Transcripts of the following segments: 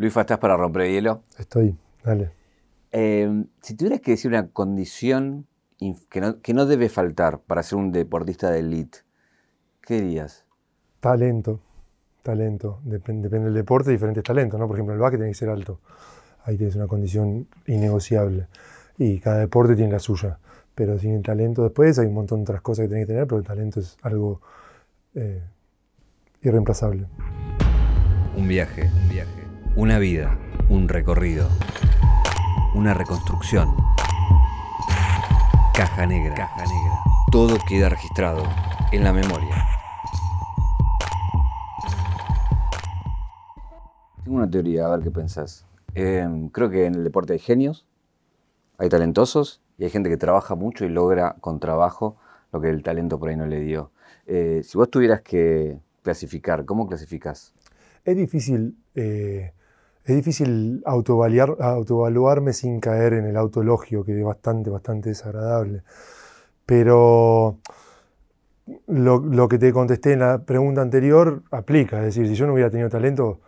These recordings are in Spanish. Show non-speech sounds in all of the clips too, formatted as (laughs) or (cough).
Luis, ¿estás para romper el hielo? Estoy, dale. Eh, si tuvieras que decir una condición que no, que no debe faltar para ser un deportista de elite, ¿qué dirías? Talento, talento. depende del deporte, diferentes talentos, ¿no? Por ejemplo, el básquet tiene que ser alto. Ahí tienes una condición innegociable. Y cada deporte tiene la suya. Pero sin el talento después hay un montón de otras cosas que tenés que tener, pero el talento es algo eh, irreemplazable. Un viaje, un viaje. Una vida, un recorrido. Una reconstrucción. Caja negra. Caja negra. Todo queda registrado en la memoria. Tengo una teoría, a ver qué pensás. Em, creo que en el deporte hay genios, hay talentosos y hay gente que trabaja mucho y logra con trabajo lo que el talento por ahí no le dio. Eh, si vos tuvieras que clasificar, ¿cómo clasificas? Es difícil, eh, es difícil autoevaluarme sin caer en el autoelogio, que es bastante, bastante desagradable. Pero lo, que te contesté en la pregunta anterior aplica. Es decir, si yo no hubiera tenido talento,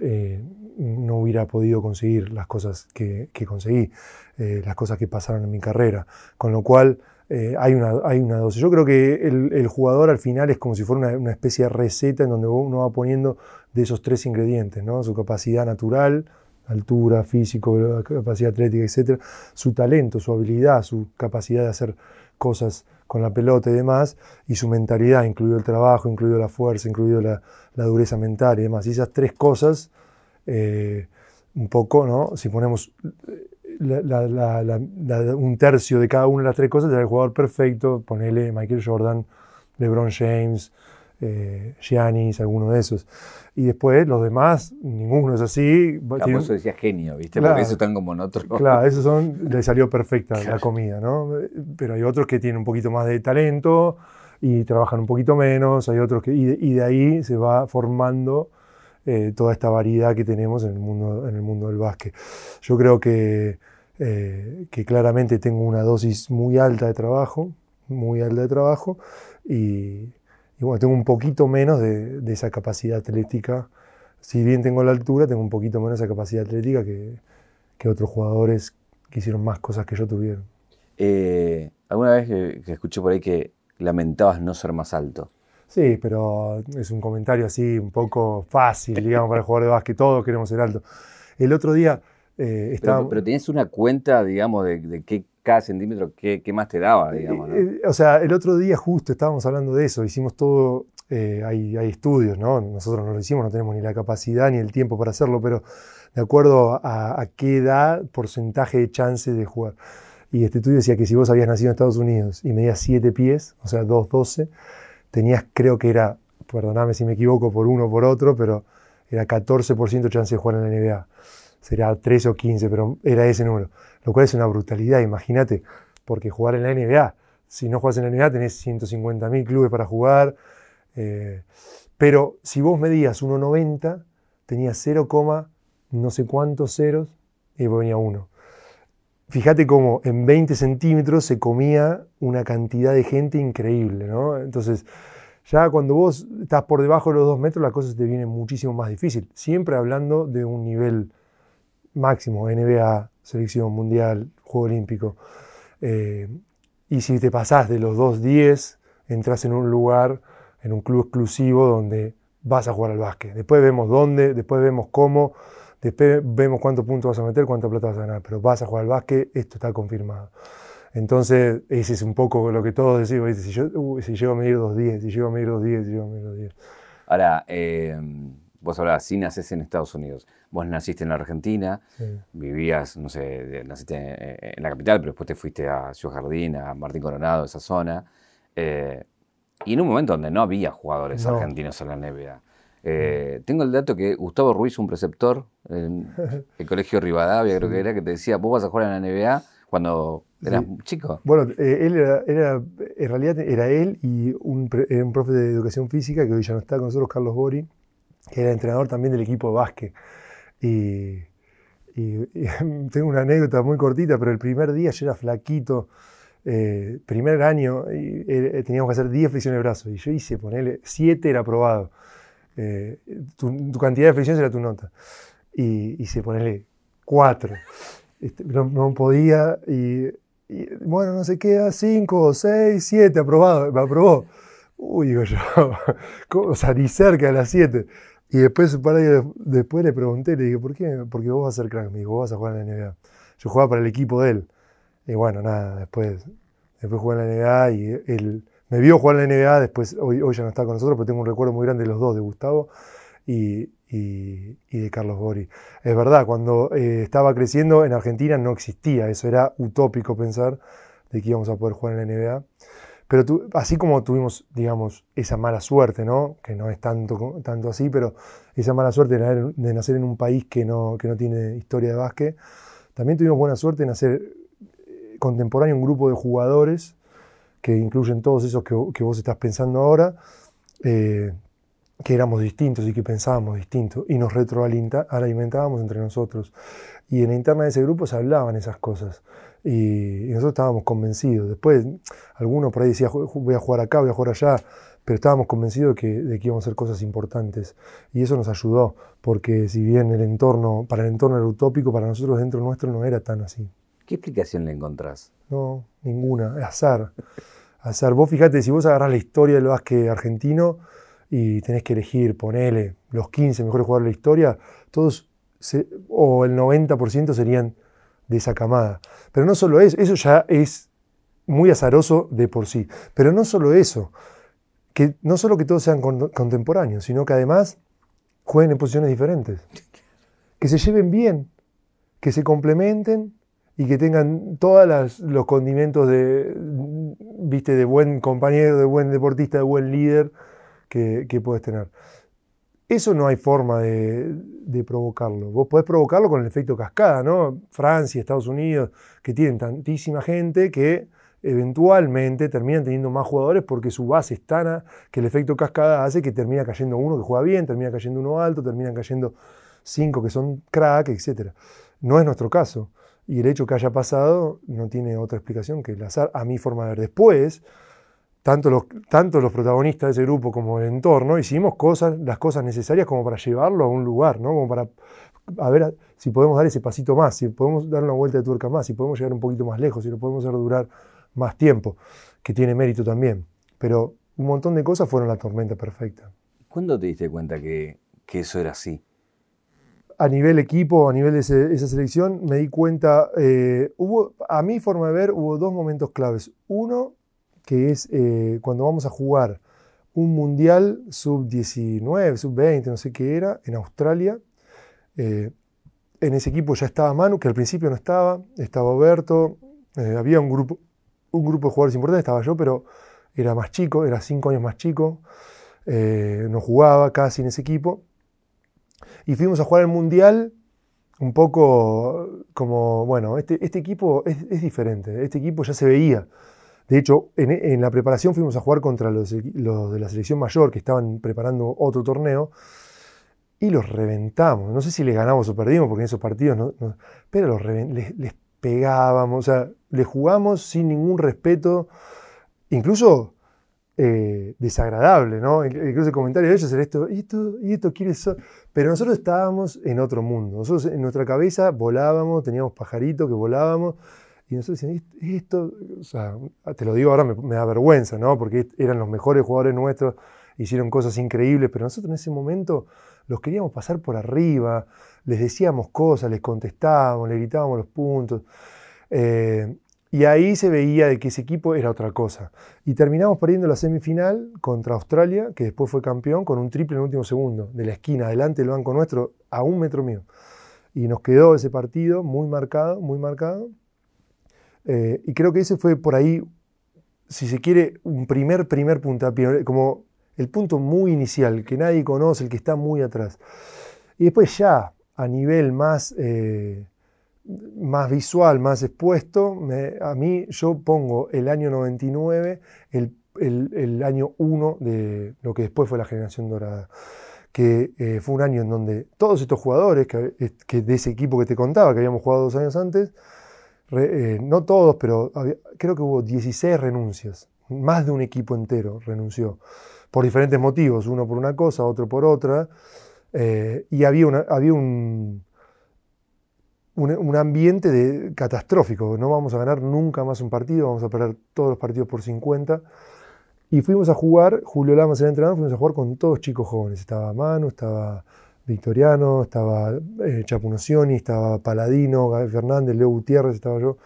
eh, no hubiera podido conseguir las cosas que, conseguí, eh, las cosas que pasaron en mi carrera. Con lo cual eh, hay, una, hay una dosis. Yo creo que el, jugador al final es como si fuera una, especie de receta en donde uno va poniendo de esos tres ingredientes, ¿no? su capacidad natural, altura, físico, capacidad atlética, etc., su talento, su habilidad, su capacidad de hacer cosas con la pelota y demás, y su mentalidad, incluido el trabajo, incluido la fuerza, incluido la, dureza mental y demás. Y esas tres cosas eh, un poco, ¿no? Si ponemos eh, un tercio de cada una de las tres cosas, será el jugador perfecto, ponele Michael Jordan, LeBron James, eh, Giannis, alguno de esos. Y después los demás, ninguno es así. Claro, eso decía genio, ¿viste? Porque esos están como en otro. Claro, esos son, le salió perfecta la comida, ¿no? Pero hay otros que tienen un poquito más de talento y trabajan un poquito menos, hay otros que. y de ahí se va formando eh, toda esta variedad que tenemos en el mundo, en el mundo del básquet. Yo creo que, eh, que claramente tengo una dosis muy alta de trabajo, muy alta de trabajo, y, bueno, tengo un poquito menos de, esa capacidad atlética. Si bien tengo la altura, tengo un poquito menos de esa capacidad atlética que, que otros jugadores que hicieron más cosas que yo tuvieron. Eh, ¿Alguna vez que, que escuché por ahí que lamentabas no ser más alto? Sí, pero es un comentario así un poco fácil, digamos, para el jugador de básquet. Todos queremos ser alto. El otro día eh, estaba... Pero, tienes una cuenta, digamos, de, qué cada centímetro, qué, más te daba, digamos. ¿no? Eh, o sea, el otro día justo estábamos hablando de eso. Hicimos todo, eh, hay, estudios, ¿no? Nosotros no lo hicimos, no tenemos ni la capacidad ni el tiempo para hacerlo, pero de acuerdo a, a qué edad, porcentaje de chance de jugar. Y este estudio decía que si vos habías nacido en Estados Unidos y medías 7 pies, o sea, 2,12, tenías, creo que era, perdoname si me equivoco por uno o por otro, pero era 14% chance de jugar en la NBA. Será 13 o 15, pero era ese número. Lo cual es una brutalidad, imagínate, porque jugar en la NBA, si no juegas en la NBA tenés 150.000 clubes para jugar, eh, pero si vos medías 1,90, tenías 0, no sé cuántos ceros y venía 1. Fíjate cómo en 20 centímetros se comía una cantidad de gente increíble, ¿no? Entonces, ya cuando vos estás por debajo de los 2 metros, la cosa te viene muchísimo más difícil. Siempre hablando de un nivel máximo, NBA, selección mundial, Juego Olímpico. Eh, y si te pasás de los 2.10, entras en un lugar, en un club exclusivo donde vas a jugar al básquet. Después vemos dónde, después vemos cómo, Después vemos cuántos puntos vas a meter, cuánta plata vas a ganar, pero vas a jugar al básquet, esto está confirmado. Entonces, ese es un poco lo que todos decimos, si, yo, si llego a medir 2.10, si llego a medir 2.10, si llego a medir 2.10. Ahora, eh, vos hablabas, si naces en Estados Unidos, vos naciste en la Argentina, vivías, no sé, naciste en la capital, pero después te fuiste a Ciudad Jardín, a Martín Coronado, esa zona, eh, y en un momento donde no había jugadores argentinos en la NBA. Eh, tengo el dato que Gustavo Ruiz, un preceptor en (laughs) el colegio Rivadavia, creo que era, que te decía, vos vas a jugar en la NBA cuando eras chico. Bueno, eh, él era, en realidad era él y un, un, profe de educación física, que hoy ya no está con nosotros, Carlos Bori, que era entrenador también del equipo de básquet. Y, (laughs) tengo una anécdota muy cortita, pero el primer día yo era flaquito, eh, primer año, y, teníamos que hacer 10 flexiones de brazos, y yo hice, ponerle 7 era aprobado. Eh, tu, cantidad de flexiones era tu nota. y hice ponerle cuatro. Este, no, podía y, bueno, no sé qué, cinco, seis, siete, aprobado, me aprobó. Uy, digo yo, (laughs) o sea, ni cerca de las siete. Y después, para después le pregunté, le dije, ¿por qué? Porque vos vas a ser crack, me dijo, vos vas a jugar en la NBA. Yo jugaba para el equipo de él. Y bueno, nada, después, después jugué en la NBA y él me vio jugar en la NBA, después, hoy, hoy ya no está con nosotros, pero tengo un recuerdo muy grande de los dos, de Gustavo y, y, de Carlos Gori. Es verdad, cuando eh, estaba creciendo en Argentina no existía, eso era utópico pensar de que íbamos a poder jugar en la NBA. Pero así como tuvimos, digamos, esa mala suerte, ¿no? que no es tanto, tanto así, pero esa mala suerte de, nacer en un país que no, que no tiene historia de básquet, también tuvimos buena suerte de nacer eh, contemporáneo un grupo de jugadores que incluyen todos esos que, vos estás pensando ahora, eh, que éramos distintos y que pensábamos distinto y nos retroalimentábamos entre nosotros. Y en la interna de ese grupo se hablaban esas cosas y, nosotros estábamos convencidos. Después, algunos por ahí decía, voy a jugar acá, voy a jugar allá, pero estábamos convencidos de que, de que íbamos a hacer cosas importantes. Y eso nos ayudó, porque si bien el entorno, para el entorno era utópico, para nosotros dentro nuestro no era tan así. ¿Qué explicación le encontrás? No, ninguna, azar. Azar. Vos fíjate, si vos agarrás la historia del básquet argentino, y tenés que elegir, ponele, los 15 mejores jugadores de la historia, todos, o el 90% serían de esa camada. Pero no solo eso, eso ya es muy azaroso de por sí. Pero no solo eso, que no solo que todos sean contemporáneos, sino que además jueguen en posiciones diferentes. Que se lleven bien, que se complementen y que tengan todos los condimentos de, viste, de buen compañero, de buen deportista, de buen líder que, puedes tener. Eso no hay forma de, provocarlo. Vos podés provocarlo con el efecto cascada, ¿no? Francia, Estados Unidos, que tienen tantísima gente que eventualmente terminan teniendo más jugadores porque su base es tan que el efecto cascada hace que termina cayendo uno que juega bien, termina cayendo uno alto, terminan cayendo cinco que son crack, etc. No es nuestro caso. Y el hecho que haya pasado no tiene otra explicación que el azar, a mi forma de ver. Después, tanto los, tanto los protagonistas de ese grupo como el entorno, hicimos cosas, las cosas necesarias como para llevarlo a un lugar, ¿no? Como para a ver si podemos dar ese pasito más, si podemos dar una vuelta de tuerca más, si podemos llegar un poquito más lejos, si lo podemos hacer durar más tiempo, que tiene mérito también. Pero un montón de cosas fueron la tormenta perfecta. ¿Cuándo te diste cuenta que, eso era así? A nivel equipo, a nivel de esa selección, me di cuenta, eh, hubo, a mi forma de ver, hubo dos momentos claves. Uno, que es eh, cuando vamos a jugar un mundial sub-19, sub-20, no sé qué era, en Australia. Eh, en ese equipo ya estaba Manu, que al principio no estaba, estaba Oberto, eh, había un grupo, un grupo de jugadores importantes, estaba yo, pero era más chico, era cinco años más chico, no jugaba casi en ese equipo. Y fuimos a jugar el mundial un poco como, bueno, este, este equipo es, es diferente, este equipo ya se veía de hecho, en, la preparación fuimos a jugar contra los, de la selección mayor que estaban preparando otro torneo y los reventamos. No sé si les ganamos o perdimos, porque en esos partidos no, pero los les, pegábamos, o sea, les jugamos sin ningún respeto, incluso eh, desagradable, ¿no? Incluso el comentario de ellos era esto, ¿y esto, y esto quiénes Pero nosotros estábamos en otro mundo. Nosotros en nuestra cabeza volábamos, teníamos pajaritos que volábamos y nosotros decíamos, esto, o sea, te lo digo ahora, me, da vergüenza, ¿no? Porque eran los mejores jugadores nuestros, hicieron cosas increíbles, pero nosotros en ese momento los queríamos pasar por arriba, les decíamos cosas, les contestábamos, les gritábamos los puntos. Eh, y ahí se veía de que ese equipo era otra cosa. Y terminamos perdiendo la semifinal contra Australia, que después fue campeón, con un triple en el último segundo, de la esquina, adelante del banco nuestro, a un metro mío. Y nos quedó ese partido muy marcado, muy marcado. Eh, y creo que ese fue por ahí, si se quiere, un primer, primer puntapié, como el punto muy inicial, que nadie conoce, el que está muy atrás. Y después ya, a nivel más, eh, más visual, más expuesto, a mí yo pongo el año 99, el, el, año 1 de lo que después fue la generación dorada que eh, fue un año en donde todos estos jugadores que, que, de ese equipo que te contaba, que habíamos jugado dos años antes, eh, no todos, pero creo que hubo 16 renuncias. Más de un equipo entero renunció. Por diferentes motivos, uno por una cosa, otro por otra. Eh, y había, había un, un, ambiente de, catastrófico. No vamos a ganar nunca más un partido, vamos a perder todos los partidos por 50. Y fuimos a jugar, Julio Lamas era entrenador, fuimos a jugar con todos chicos jóvenes. Estaba Manu, estaba Victoriano, estaba eh, estaba Paladino, Gaby Fernández, Leo Gutiérrez, estaba yo.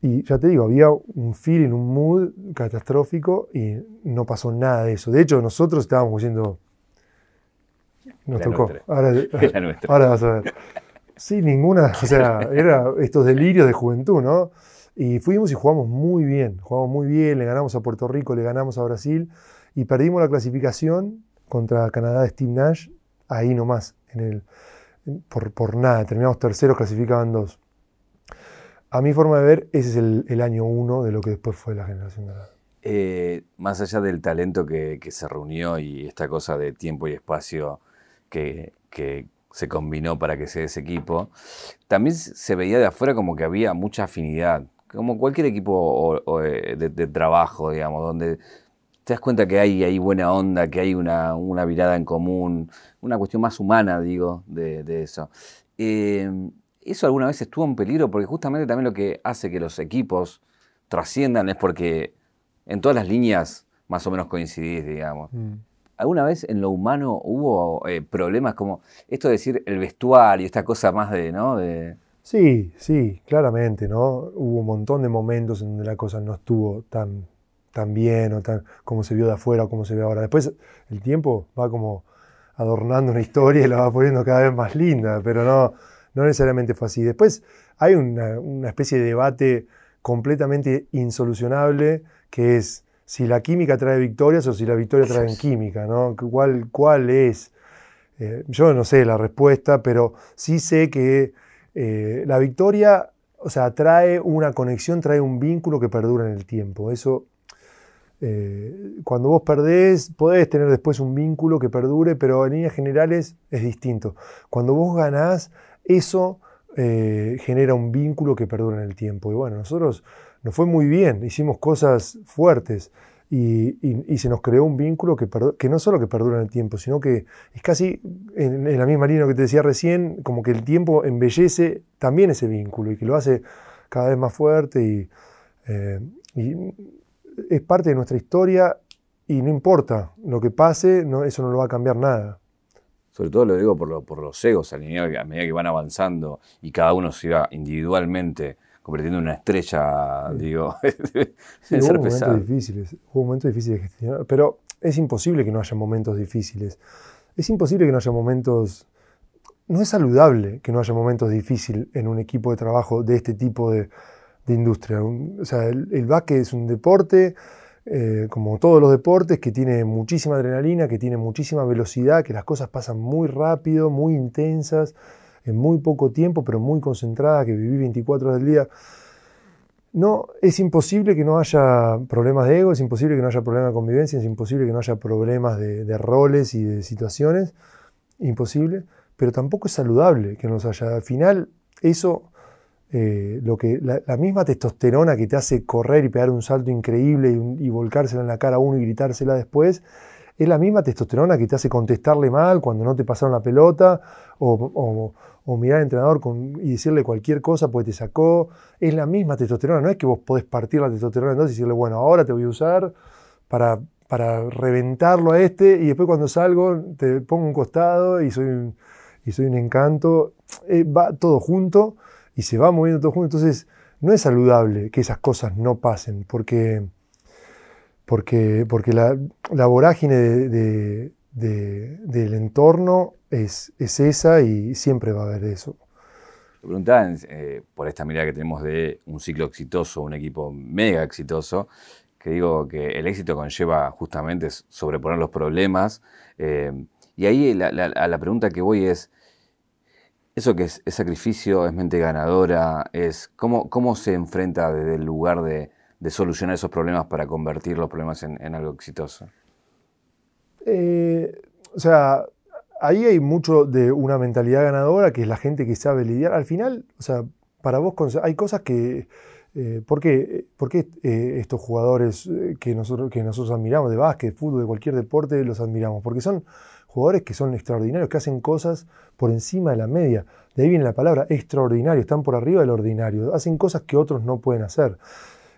Y ya te digo, había un feeling, un mood catastrófico y no pasó nada de eso. De hecho, nosotros estábamos diciendo, nos tocó. Ahora, (laughs) ahora vas a ver. Sí, ninguna, o sea, era estos delirios de juventud, ¿no? Y fuimos y jugamos muy bien, jugamos muy bien, le ganamos a Puerto Rico, le ganamos a Brasil y perdimos la clasificación contra Canadá de Steve Nash, ahí nomás, en el, por, por nada, terminamos terceros, clasificaban dos. A mi forma de ver, ese es el, año uno de lo que después fue la generación de eh, más allá del talento que, se reunió y esta cosa de tiempo y espacio que, que se combinó para que sea ese equipo, también se veía de afuera como que había mucha afinidad, como cualquier equipo de, trabajo, digamos, donde te das cuenta que hay, hay buena onda, que hay una, una mirada en común, una cuestión más humana, digo, de, eso. Eh, ¿Eso alguna vez estuvo en peligro? Porque justamente también lo que hace que los equipos trasciendan es porque en todas las líneas más o menos coincidís, digamos. Mm. ¿Alguna vez en lo humano hubo eh, problemas como esto de decir el vestuario, esta cosa más de, ¿no? De... Sí, sí, claramente, ¿no? Hubo un montón de momentos en donde la cosa no estuvo tan, tan bien o tan como se vio de afuera o como se ve ahora. Después el tiempo va como adornando una historia y la va poniendo cada vez más linda, pero no, no necesariamente fue así. Después hay una, una especie de debate completamente insolucionable que es si la química trae victorias o si la victoria trae química, ¿no? ¿Cuál, cuál es? Eh, yo no sé la respuesta, pero sí sé que eh, la victoria, o sea, trae una conexión, trae un vínculo que perdura en el tiempo. Eso, eh, cuando vos perdés, podés tener después un vínculo que perdure, pero en líneas generales es distinto. Cuando vos ganás, eso genera un vínculo que perdura en el tiempo. Y bueno, nosotros nos fue muy bien, hicimos cosas fuertes y, se nos creó un vínculo que, que, no solo que perdura en el tiempo, sino que es casi en, la misma línea que te decía recién, como que el tiempo embellece también ese vínculo y que lo hace cada vez más fuerte y, eh, es parte de nuestra historia y no importa lo que pase, no, eso no lo va a cambiar nada. Sobre todo lo digo por, por los egos, a medida que van avanzando y cada uno se va individualmente convirtiendo en una estrella, digo. (laughs) hubo momentos difíciles, hubo momentos difíciles de gestionar, pero es imposible que no haya momentos difíciles. Es imposible que no haya momentos. No es saludable que no haya momentos difíciles en un equipo de trabajo de este tipo de, industria. o sea, el, el básquet es un deporte. Eh, como todos los deportes, que tiene muchísima adrenalina, que tiene muchísima velocidad, que las cosas pasan muy rápido, muy intensas, en muy poco tiempo, pero muy concentrada, que viví 24 horas del día. No, es imposible que no haya problemas de ego, es imposible que no haya problemas de convivencia, es imposible que no haya problemas de, roles y de situaciones, imposible, pero tampoco es saludable que no los haya. Al final, eso, eh, lo que, la, misma testosterona que te hace correr y pegar un salto increíble y, y volcársela en la cara a uno y gritársela después, es la misma testosterona que te hace contestarle mal cuando no te pasaron la pelota o, mirar al entrenador y decirle cualquier cosa porque te sacó. Es la misma testosterona, no es que vos podés partir la testosterona entonces y decirle, bueno, ahora te voy a usar para, para reventarlo a este y después cuando salgo te pongo un costado y soy un, y soy un encanto. Eh, va todo junto y se va moviendo todo junto. Entonces no es saludable que esas cosas no pasen porque porque, porque la, vorágine del entorno es, es, esa y siempre va a haber eso. Te preguntaban eh, por esta mirada que tenemos de un ciclo exitoso, un equipo mega exitoso, que digo que el éxito conlleva justamente sobreponer los problemas. Eh, y ahí la, la, pregunta que voy es, eso que es, sacrificio, es mente ganadora, es cómo, cómo se enfrenta desde el lugar de, de solucionar esos problemas para convertir los problemas en, algo exitoso? Eh, o sea, ahí hay mucho de una mentalidad ganadora, que es la gente que sabe lidiar. Al final, o sea, para vos hay cosas que... Eh, ¿Por qué, eh, estos jugadores que nosotros, que nosotros admiramos de básquet, fútbol, de cualquier deporte, los admiramos? Porque son jugadores que son extraordinarios, que hacen cosas por encima de la media. De ahí viene la palabra extraordinario, están por arriba del ordinario, hacen cosas que otros no pueden hacer.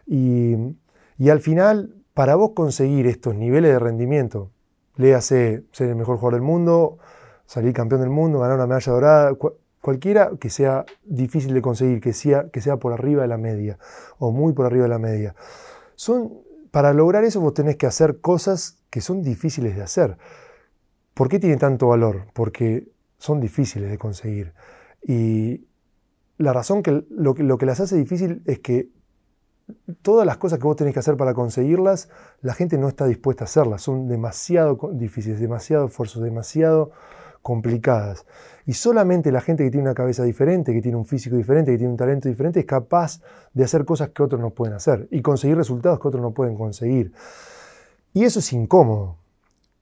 Y, al final, para vos conseguir estos niveles de rendimiento, léase ser el mejor jugador del mundo, salir campeón del mundo, ganar una medalla dorada, cualquiera que sea difícil de conseguir, que sea, que sea por arriba de la media o muy por arriba de la media. Son, para lograr eso vos tenés que hacer cosas que son difíciles de hacer. ¿Por qué tiene tanto valor? Porque son difíciles de conseguir. Y la razón que lo, lo que las hace difícil es que todas las cosas que vos tenés que hacer para conseguirlas, la gente no está dispuesta a hacerlas. Son demasiado difíciles, demasiado esfuerzos, demasiado complicadas. Y solamente la gente que tiene una cabeza diferente, que tiene un físico diferente, que tiene un talento diferente, es capaz de hacer cosas que otros no pueden hacer y conseguir resultados que otros no pueden conseguir. Y eso es incómodo.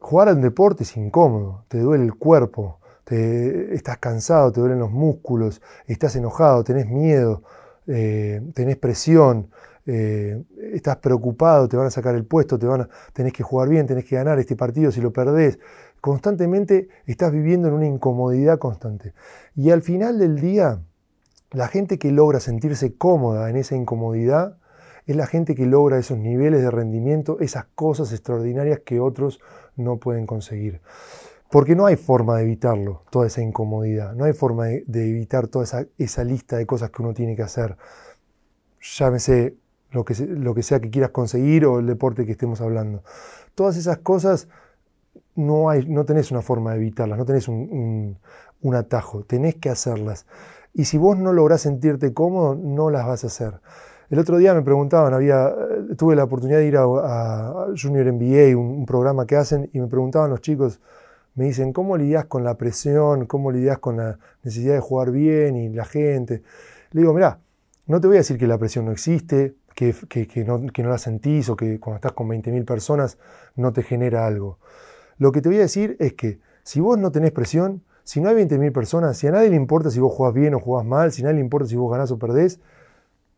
Jugar al deporte es incómodo, te duele el cuerpo, te, estás cansado, te duelen los músculos, estás enojado, tenés miedo, eh, tenés presión, eh, estás preocupado, te van a sacar el puesto, te van a, tenés que jugar bien, tenés que ganar este partido si lo perdés. Constantemente estás viviendo en una incomodidad constante. Y al final del día, la gente que logra sentirse cómoda en esa incomodidad es la gente que logra esos niveles de rendimiento, esas cosas extraordinarias que otros no pueden conseguir. Porque no hay forma de evitarlo, toda esa incomodidad, no hay forma de, evitar toda esa, esa, lista de cosas que uno tiene que hacer. Llámese lo que, lo que sea que quieras conseguir o el deporte que estemos hablando. Todas esas cosas no, hay, no tenés una forma de evitarlas, no tenés un, atajo, tenés que hacerlas. Y si vos no lográs sentirte cómodo, no las vas a hacer. El otro día me preguntaban, había, tuve la oportunidad de ir a, Junior MBA, un, programa que hacen, y me preguntaban los chicos, me dicen, ¿cómo lidias con la presión? ¿Cómo lidias con la necesidad de jugar bien y la gente? Le digo, mirá, no te voy a decir que la presión no existe, que, no, no, la sentís o que cuando estás con 20.000 personas no te genera algo. Lo que te voy a decir es que si vos no tenés presión, si no hay 20.000 personas, si a nadie le importa si vos jugás bien o jugás mal, si a nadie le importa si vos ganás o perdés,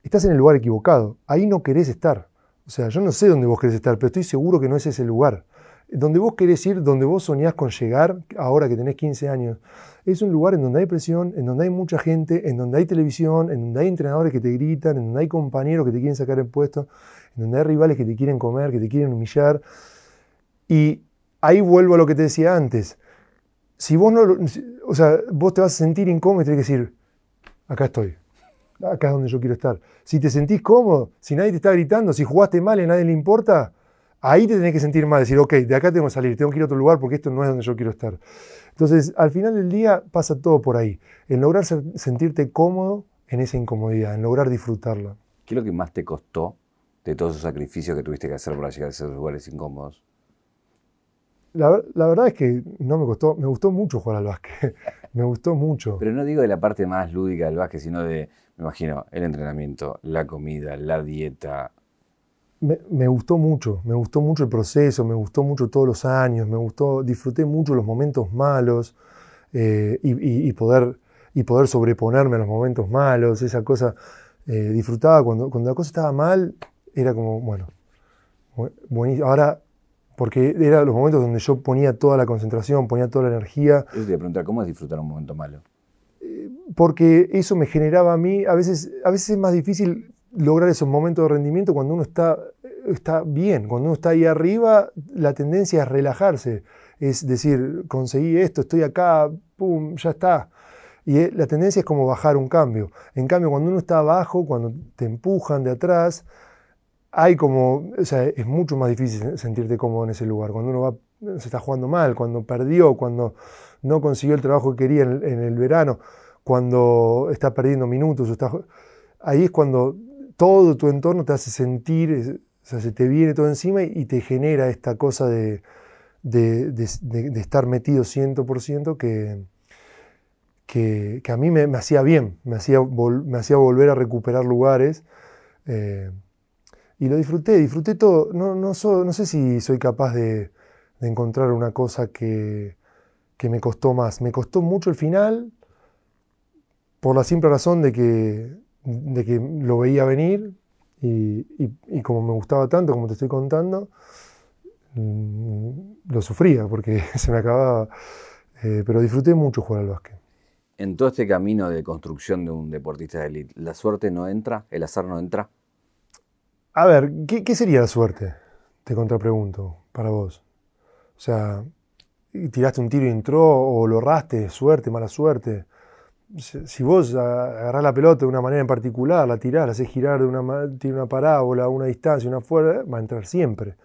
estás en el lugar equivocado. Ahí no querés estar. O sea, yo no sé dónde vos querés estar, pero estoy seguro que no es ese lugar. Donde vos querés ir, donde vos soñás con llegar, ahora que tenés 15 años, es un lugar en donde hay presión, en donde hay mucha gente, en donde hay televisión, en donde hay entrenadores que te gritan, en donde hay compañeros que te quieren sacar el puesto, en donde hay rivales que te quieren comer, que te quieren humillar. Y ahí vuelvo a lo que te decía antes. Si vos no, o sea, vos te vas a sentir incómodo y tenés que decir, acá estoy, acá es donde yo quiero estar. Si te sentís cómodo, si nadie te está gritando, si jugaste mal y a nadie le importa, ahí te tenés que sentir mal, decir, ok, de acá tengo que salir, tengo que ir a otro lugar porque esto no es donde yo quiero estar. Entonces, al final del día pasa todo por ahí, en lograr sentirte cómodo en esa incomodidad, en lograr disfrutarla. ¿Qué es lo que más te costó de todos esos sacrificios que tuviste que hacer para llegar a esos lugares incómodos? La, verdad es que no me costó, me gustó mucho jugar al básquet, (laughs) me gustó mucho. Pero no digo de la parte más lúdica del básquet, sino de, me imagino, el entrenamiento, la comida, la dieta, me, gustó mucho, me gustó mucho el proceso, me gustó mucho todos los años, me gustó, disfruté mucho los momentos malos eh, y, poder, y poder sobreponerme a los momentos malos, esa cosa, eh, disfrutaba cuando, cuando la cosa estaba mal, era como, bueno, buenísimo. Ahora, porque eran los momentos donde yo ponía toda la concentración, ponía toda la energía. Yo te preguntar, ¿cómo es disfrutar un momento malo? Porque eso me generaba a mí, a veces, a veces es más difícil lograr esos momentos de rendimiento cuando uno está, está bien, cuando uno está ahí arriba, la tendencia es relajarse, es decir, conseguí esto, estoy acá, pum, ya está. Y eh, la tendencia es como bajar un cambio. En cambio, cuando uno está abajo, cuando te empujan de atrás, hay como, o sea, es mucho más difícil sentirte cómodo en ese lugar. Cuando uno va, se está jugando mal, cuando perdió, cuando no consiguió el trabajo que quería en, en el verano, cuando está perdiendo minutos, ahí es cuando todo tu entorno te hace sentir, o sea, se te viene todo encima y, te genera esta cosa de, estar metido 100% que, que, a mí me, hacía bien, me hacía, volver a recuperar lugares. Eh, y lo disfruté, disfruté todo. No sé si soy capaz de, encontrar una cosa que, que me costó más. Me costó mucho el final, por la simple razón de que de que lo veía venir y, como me gustaba tanto, como te estoy contando, mm, lo sufría porque (laughs) se me acababa. Eh, pero disfruté mucho jugar al básquet. En todo este camino de construcción de un deportista de élite, ¿la suerte no entra? ¿El azar no entra? A ver, ¿qué, sería la suerte? Te contrapregunto, para vos. O sea, tiraste un tiro y entró, o lo erraste, suerte, mala suerte. Si vos agarrás la pelota de una manera en particular, la tirás, la haces girar de una, tiene una parábola, una distancia, una fuerza, va a entrar siempre.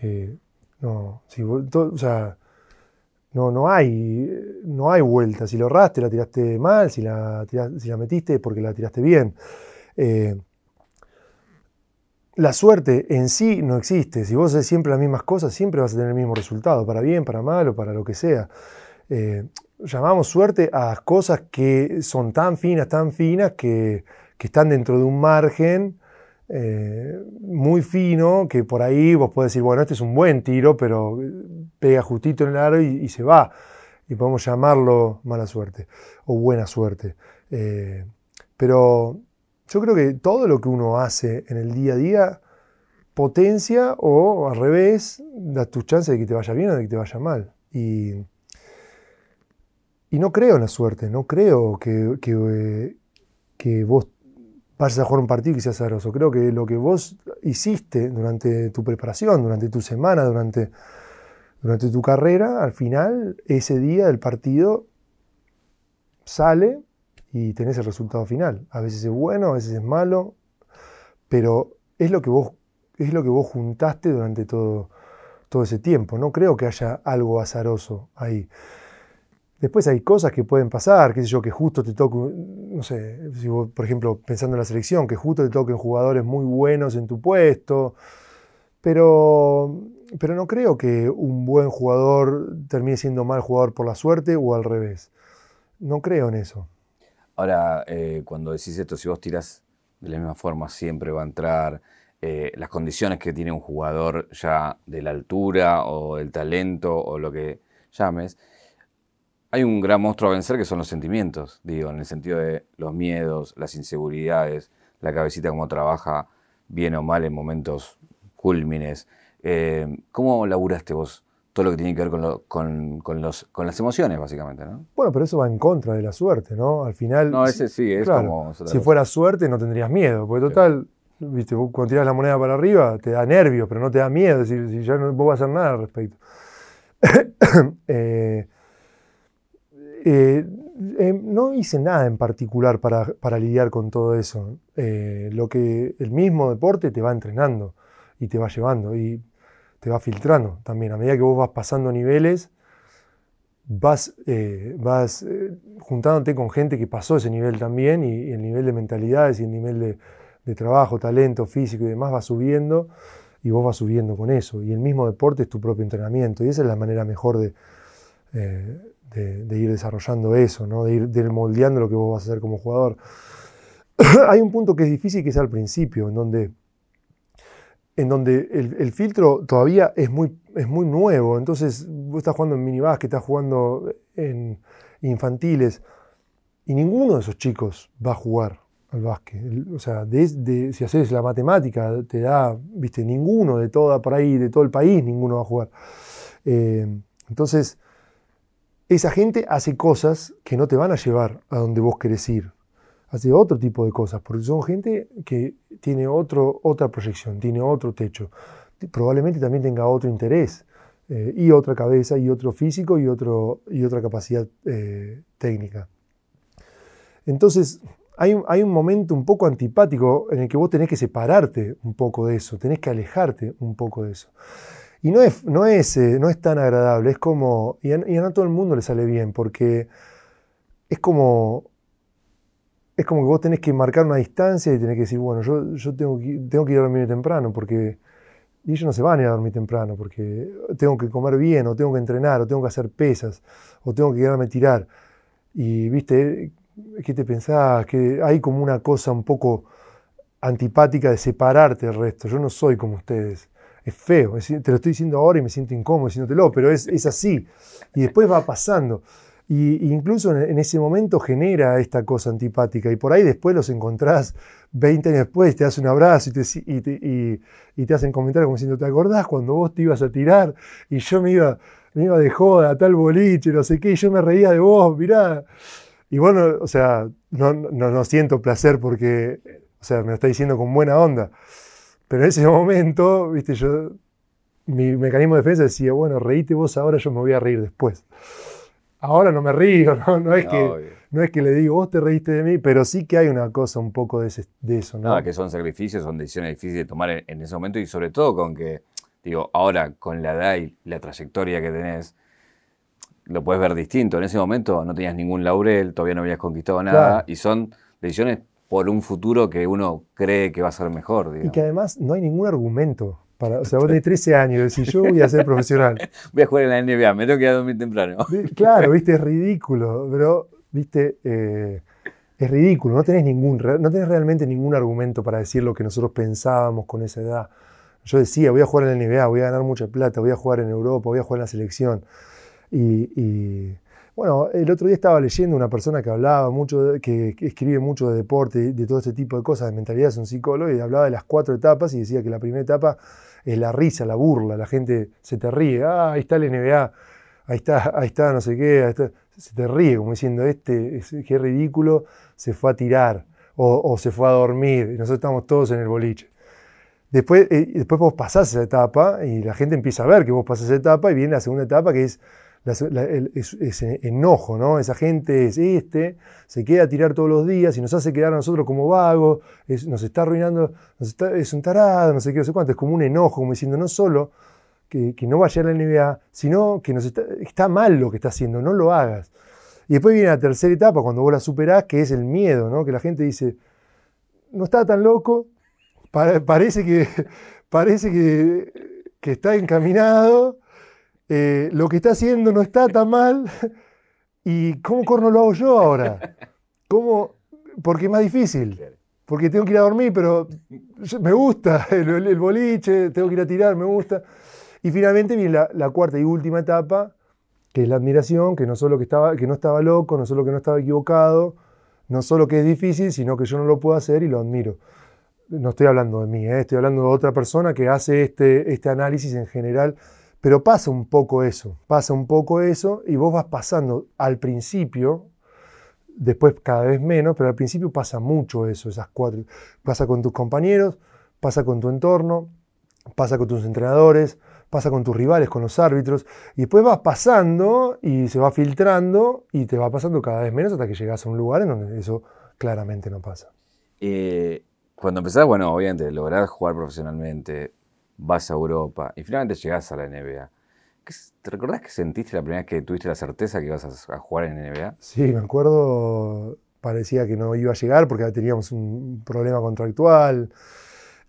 Eh, no, si o sea, no, no, hay, no hay vuelta. Si lo erraste, la tiraste mal, si la, si la metiste, porque la tiraste bien. Eh, la suerte en sí no existe. Si vos haces siempre las mismas cosas, siempre vas a tener el mismo resultado, para bien, para mal o para lo que sea. Eh, llamamos suerte a cosas que son tan finas, tan finas, que, están dentro de un margen eh, muy fino, que por ahí vos podés decir, bueno, este es un buen tiro, pero pega justito en el aro y, se va. Y podemos llamarlo mala suerte o buena suerte. Eh, pero yo creo que todo lo que uno hace en el día a día potencia o al revés da tus chances de que te vaya bien o de que te vaya mal. Y, y no creo en la suerte, no creo que, que, vos vayas a jugar un partido y seas azaroso. Creo que lo que vos hiciste durante tu preparación, durante tu semana, durante, durante tu carrera, al final, ese día del partido sale y tenés el resultado final. A veces es bueno, a veces es malo, pero es lo que vos, es lo que vos juntaste durante todo, todo ese tiempo. No creo que haya algo azaroso ahí. Después hay cosas que pueden pasar, qué sé yo, que justo te toque, no sé, por ejemplo, pensando en la selección, que justo te toquen jugadores muy buenos en tu puesto, pero, pero no creo que un buen jugador termine siendo mal jugador por la suerte o al revés. No creo en eso. Ahora, eh, cuando decís esto, si vos tirás de la misma forma, siempre va a entrar eh, las condiciones que tiene un jugador ya de la altura o el talento o lo que llames. Hay un gran monstruo a vencer que son los sentimientos, digo, en el sentido de los miedos, las inseguridades, la cabecita como trabaja bien o mal en momentos cúlmines. Eh, ¿Cómo laburaste vos todo lo que tiene que ver con, con, los, con las emociones, básicamente, ¿no? Bueno, pero eso va en contra de la suerte, ¿no? Al final... No, ese sí, es como... Si fuera suerte no tendrías miedo, porque total, viste, cuando tiras la moneda para arriba te da nervio, pero no te da miedo, es decir, si ya no vas a hacer nada al respecto. (coughs) Eh, eh, eh, no hice nada en particular para, para lidiar con todo eso. lo que el mismo deporte te va entrenando y te va llevando. Y te va filtrando también. A medida que vos vas pasando niveles, vas, eh, vas eh, juntándote con gente que pasó ese nivel también y, el nivel de mentalidades y el nivel de, trabajo, talento, físico y demás va subiendo y vos vas subiendo con eso. Y el mismo deporte es tu propio entrenamiento y esa es la manera mejor de, eh, de, ir desarrollando eso, ¿no? de, ir, de moldeando lo que vos vas a hacer como jugador. (clears throat) Hay un punto que es difícil que es al principio, en donde en donde el, filtro todavía es muy, es muy nuevo. Entonces, vos estás jugando en minibásquet, estás jugando en infantiles, y ninguno de esos chicos va a jugar al básquet. O sea, si haces la matemática, te da, viste, ninguno de toda por ahí, de todo el país, ninguno va a jugar. Eh, entonces, esa gente hace cosas que no te van a llevar a donde vos querés ir hace otro tipo de cosas, porque son gente que tiene otro, otra proyección, tiene otro techo, probablemente también tenga otro interés eh, y otra cabeza y otro físico y, otro, y otra capacidad eh, técnica. Entonces, hay hay un, momento un poco antipático en el que vos tenés que separarte un poco de eso, tenés que alejarte un poco de eso. Y no es, no es, eh, no es tan agradable, es como, y a no todo el mundo le sale bien, porque es como es como que vos tenés que marcar una distancia y tenés que decir, bueno, yo, yo tengo, que, tengo que ir a dormir temprano porque... Y ellos no se van a ir a dormir temprano porque tengo que comer bien, o tengo que entrenar, o tengo que hacer pesas, o tengo que quedarme a tirar. Y, viste, ¿qué te pensás? Que hay como una cosa un poco antipática de separarte del resto. Yo no soy como ustedes. Es feo, te lo estoy diciendo ahora y me siento incómodo diciéndotelo, pero es, es así. Y después va pasando. Y incluso en ese momento genera esta cosa antipática. Y por ahí después los encontrás 20 años después, te das un abrazo y te, y te, y, te hacen comentarios como diciendo, ¿te acordás cuando vos te ibas a tirar? Y yo me iba, me iba de joda tal boliche, no sé qué, y yo me reía de vos, mirá. Y bueno, o sea, no, no siento placer porque, o sea, me lo está diciendo con buena onda. Pero en ese momento, viste, yo, mi mecanismo de defensa decía, bueno, reíte vos ahora, yo me voy a reír después. Ahora no me río, (laughs) no, no es que no es que le digo, vos te reíste de mí, pero sí que hay una cosa un poco de, eso, ¿no? Que son sacrificios, son decisiones difíciles de tomar en, ese momento y sobre todo con que, digo, ahora con la edad y la trayectoria que tenés, lo puedes ver distinto. En ese momento no tenías ningún laurel, todavía no habías conquistado nada y son decisiones por un futuro que uno cree que va a ser mejor. Y que además no hay ningún argumento. Para, o sea, vos (laughs) tenés 13 años y decís, yo voy a ser profesional. (laughs) voy a jugar en la NBA, me tengo que ir a dormir temprano. Claro, (laughs) viste, es ridículo, pero viste, eh, es ridículo, no tenés, ningún, no tenés realmente ningún argumento para decir lo que nosotros pensábamos con esa edad. Yo decía, voy a jugar en la NBA, voy a ganar mucha plata, voy a jugar en Europa, voy a jugar en la selección. Y, bueno, el otro día estaba leyendo una persona que hablaba mucho, que, escribe mucho de deporte, de todo este tipo de cosas, de mentalidad, es un psicólogo, y hablaba de las cuatro etapas y decía que la primera etapa es la risa, la burla, la gente se te ríe, ah, ahí está la NBA, ahí está, ahí está, no sé qué, se te ríe como diciendo, este, qué ridículo, se fue a tirar o, se fue a dormir y nosotros estamos todos en el boliche. Después, eh, después vos pasás esa etapa y la gente empieza a ver que vos pasás esa etapa y viene la segunda etapa que es ese enojo, ¿no? Esa gente es este, se queda a tirar todos los días y nos hace quedar a nosotros como vagos, nos está arruinando, es un tarado, no sé qué, no sé cuánto, es como un enojo, como diciendo, no solo que, no va a la NBA, sino que está, mal lo que está haciendo, no lo hagas. Y después viene la tercera etapa, cuando vos la superás, que es el miedo, ¿no? que la gente dice, no está tan loco, parece, que, (laughs) parece que, que está encaminado, eh, lo que está haciendo no está tan mal, (laughs) ¿y cómo corno lo hago yo ahora? ¿Cómo? Porque es más difícil. Porque tengo que ir a dormir, pero me gusta (laughs) el boliche, tengo que ir a tirar, me gusta. Y finalmente viene la, cuarta y última etapa, que es la admiración, que no solo que, estaba, que no estaba loco, no solo que no estaba equivocado, no solo que es difícil, sino que yo no lo puedo hacer y lo admiro. No estoy hablando de mí, ¿eh? estoy hablando de otra persona que hace este, este análisis en general, pero pasa un poco eso, pasa un poco eso y vos vas pasando al principio, después cada vez menos, pero al principio pasa mucho eso, esas cuatro. Pasa con tus compañeros, pasa con tu entorno, pasa con tus entrenadores, pasa con tus rivales, con los árbitros, y después vas pasando y se va filtrando y te va pasando cada vez menos hasta que llegas a un lugar en donde eso claramente no pasa. Eh, cuando empezás, bueno, obviamente lográs jugar profesionalmente, vas a Europa y finalmente llegás a la NBA. ¿Te recordás que sentiste la primera vez que tuviste la certeza que ibas a, jugar en NBA? Sí, me acuerdo, parecía que no iba a llegar porque teníamos un problema contractual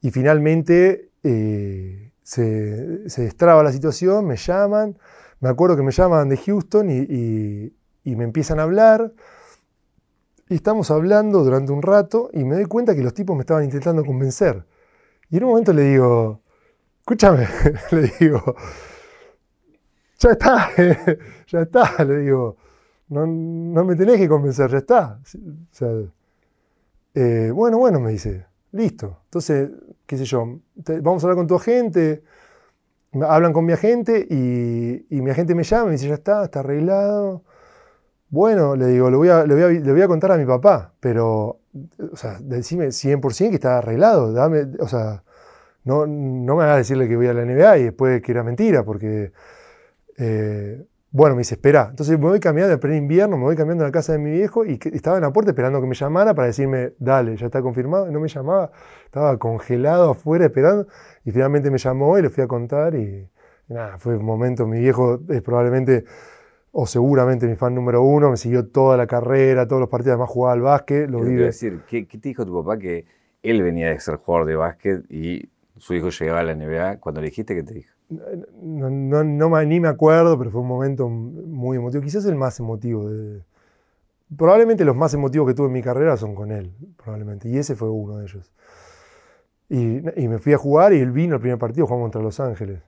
y finalmente eh, se, se, destraba la situación, me llaman, me acuerdo que me llaman de Houston y, me empiezan a hablar. Y estamos hablando durante un rato y me doy cuenta que los tipos me estaban intentando convencer. Y en un momento le digo, escúchame, (laughs) le digo, ya está, (laughs) ya está, le digo, no, me tenés que convencer, ya está. Eh, bueno, bueno, me dice, listo. Entonces qué sé yo, vamos a hablar con tu agente, hablan con mi agente y, mi agente me llama y me dice, ya está, está arreglado. Bueno, le digo, le voy a, le voy a, contar a mi papá, pero, o sea, decime 100% que está arreglado, dame, o sea, no, no me hagas decirle que voy a la NBA y después que era mentira, porque eh, bueno, me dice, espera. Entonces me voy cambiando, el invierno, me voy cambiando a la casa de mi viejo y estaba en la puerta esperando que me llamara para decirme, dale, ya está confirmado. Y no me llamaba, estaba congelado afuera esperando. Y finalmente me llamó y le fui a contar y, nada, fue un momento. Mi viejo es probablemente o seguramente mi fan número uno, me siguió toda la carrera, todos los partidos, además jugaba al básquet, lo vive. decir, ¿qué, ¿qué, te dijo tu papá que él venía de ser jugador de básquet y su hijo llegaba a la NBA? Cuando le dijiste, ¿qué te dijo? no, no, ni me acuerdo, pero fue un momento muy emotivo. Quizás el más emotivo. probablemente los más emotivos que tuve en mi carrera son con él, probablemente. Y ese fue uno de ellos. Y, me fui a jugar y él vino al primer partido, jugamos contra Los Ángeles.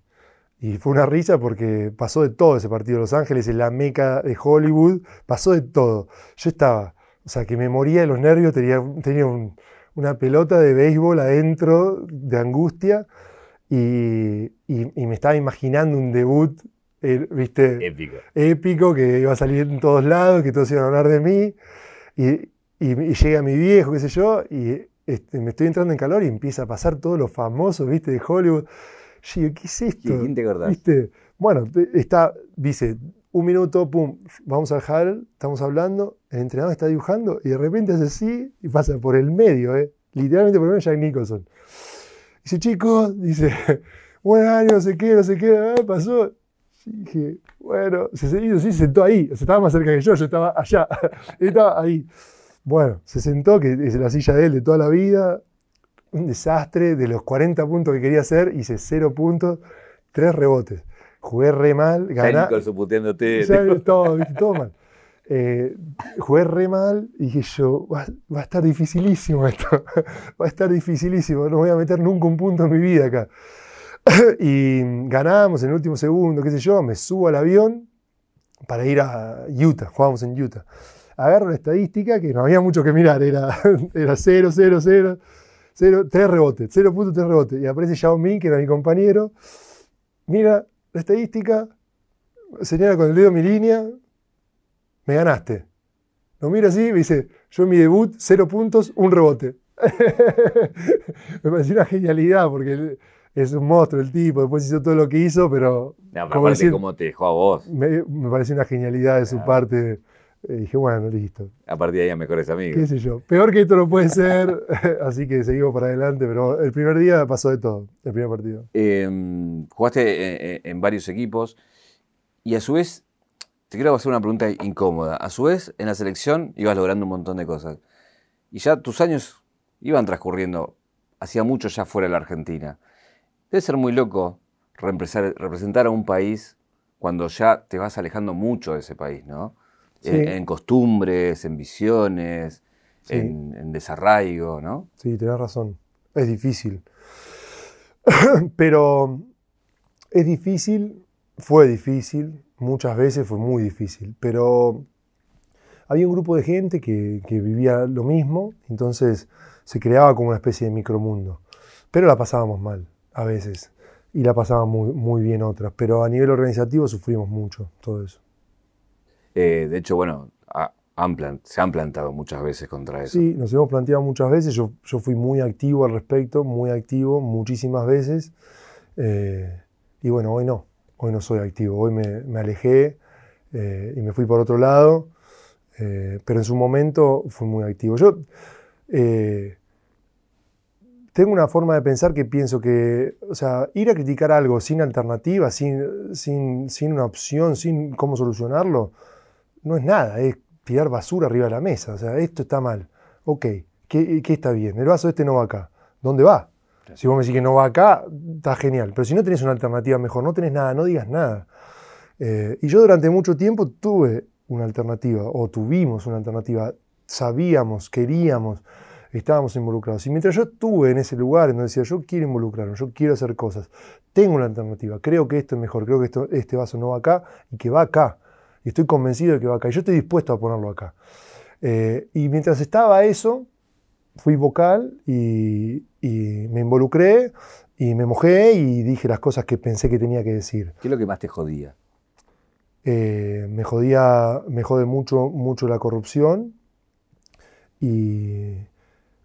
Y fue una risa porque pasó de todo ese partido. Los Ángeles en la meca de Hollywood, pasó de todo. Yo estaba, o sea, que me moría de los nervios, tenía, tenía una pelota de béisbol adentro de angustia y, me estaba imaginando un debut, eh, ¿viste? Épico. Épico, que iba a salir en todos lados, que todos iban a hablar de mí. Y, llega mi viejo, qué sé yo, y este, me estoy entrando en calor y empieza a pasar todo lo famoso, ¿viste? De Hollywood. Yo ¿qué es esto? ¿Quién te acordás? ¿Viste? Bueno, está, dice, un minuto, pum, vamos al Huddle, estamos hablando, el entrenador está dibujando y de repente hace así y pasa por el medio, ¿eh? literalmente por el medio Jack Nicholson. Dice, chicos, dice, (laughs) buen año, no sé qué, no sé qué, ah, pasó. Dije, bueno, se se sentó ahí, o sea, estaba más cerca que yo, yo estaba allá, (laughs) estaba ahí. Bueno, se sentó, que es la silla de él de toda la vida, un desastre, de los 40 puntos que quería hacer, hice 0 puntos, 3 rebotes. Jugué re mal, gané. (laughs) todo, todo mal. Eh, jugué re mal y dije yo, va, a estar dificilísimo esto, (laughs) va a estar dificilísimo, no voy a meter nunca un punto en mi vida acá. (laughs) y ganamos en el último segundo, qué sé yo, me subo al avión para ir a Utah, jugábamos en Utah. Agarro la estadística, que no había mucho que mirar, era, era 0, 0, 0, 0, 3 rebotes, 0.3 rebotes. Y aparece Yao Ming, que era mi compañero, mira la estadística, señala con el dedo mi línea, me ganaste. Lo mira así me dice, yo en mi debut, cero puntos, un rebote. (laughs) me pareció una genialidad porque es un monstruo el tipo, después hizo todo lo que hizo, pero... No, como decir, cómo te dejó a vos. Me, me pareció una genialidad de su parte. Y dije, bueno, listo. A partir de ahí a mejores amigos. Qué sé yo. Peor que esto no puede ser, (laughs) así que seguimos para adelante, pero el primer día pasó de todo, el primer partido. Em, jugaste en varios equipos y a su vez te quiero hacer una pregunta incómoda. A su vez, en la selección ibas logrando un montón de cosas. Y ya tus años iban transcurriendo, hacía mucho ya fuera de la Argentina. Debe ser muy loco representar a un país cuando ya te vas alejando mucho de ese país, ¿no? En, costumbres, en visiones, en, en, desarraigo, ¿no? Sí, tenés razón. Es difícil. (coughs) Pero es difícil, fue difícil, muchas veces fue muy difícil, pero había un grupo de gente que, vivía lo mismo, entonces se creaba como una especie de micromundo. Pero la pasábamos mal, a veces, y la pasaban muy, muy bien otras, pero a nivel organizativo sufrimos mucho todo eso. Eh, de hecho, bueno, se han plantado muchas veces contra eso. Sí, nos hemos planteado muchas veces, yo, yo fui muy activo al respecto, muy activo muchísimas veces, eh, y bueno, hoy no hoy no soy activo, hoy me, alejé eh, y me fui por otro lado, pero en su momento fui muy activo. Yo tengo una forma de pensar que pienso que, o sea, ir a criticar algo sin alternativa, sin, sin, una opción, sin cómo solucionarlo, no es nada, es tirar basura arriba de la mesa. O sea, esto está mal. Ok, ¿qué, qué está bien? El vaso este no va acá. ¿Dónde va? Si vos me decís que no va acá, está genial. Pero si no tenés una alternativa mejor, no tenés nada, no digas nada. Eh, y yo durante mucho tiempo tuve una alternativa, o tuvimos una alternativa, sabíamos, queríamos, estábamos involucrados. Y mientras yo estuve en ese lugar en donde decía, yo quiero involucrarme, yo quiero hacer cosas, tengo una alternativa, creo que esto es mejor, creo que esto, este vaso no va acá y que va acá. Y estoy convencido de que va acá. Y yo estoy dispuesto a ponerlo acá. Eh, y mientras estaba eso, fui vocal y, me involucré y me mojé y dije las cosas que pensé que tenía que decir. ¿Qué es lo que más te jodía? Eh, me jodía, me jode mucho, mucho la corrupción y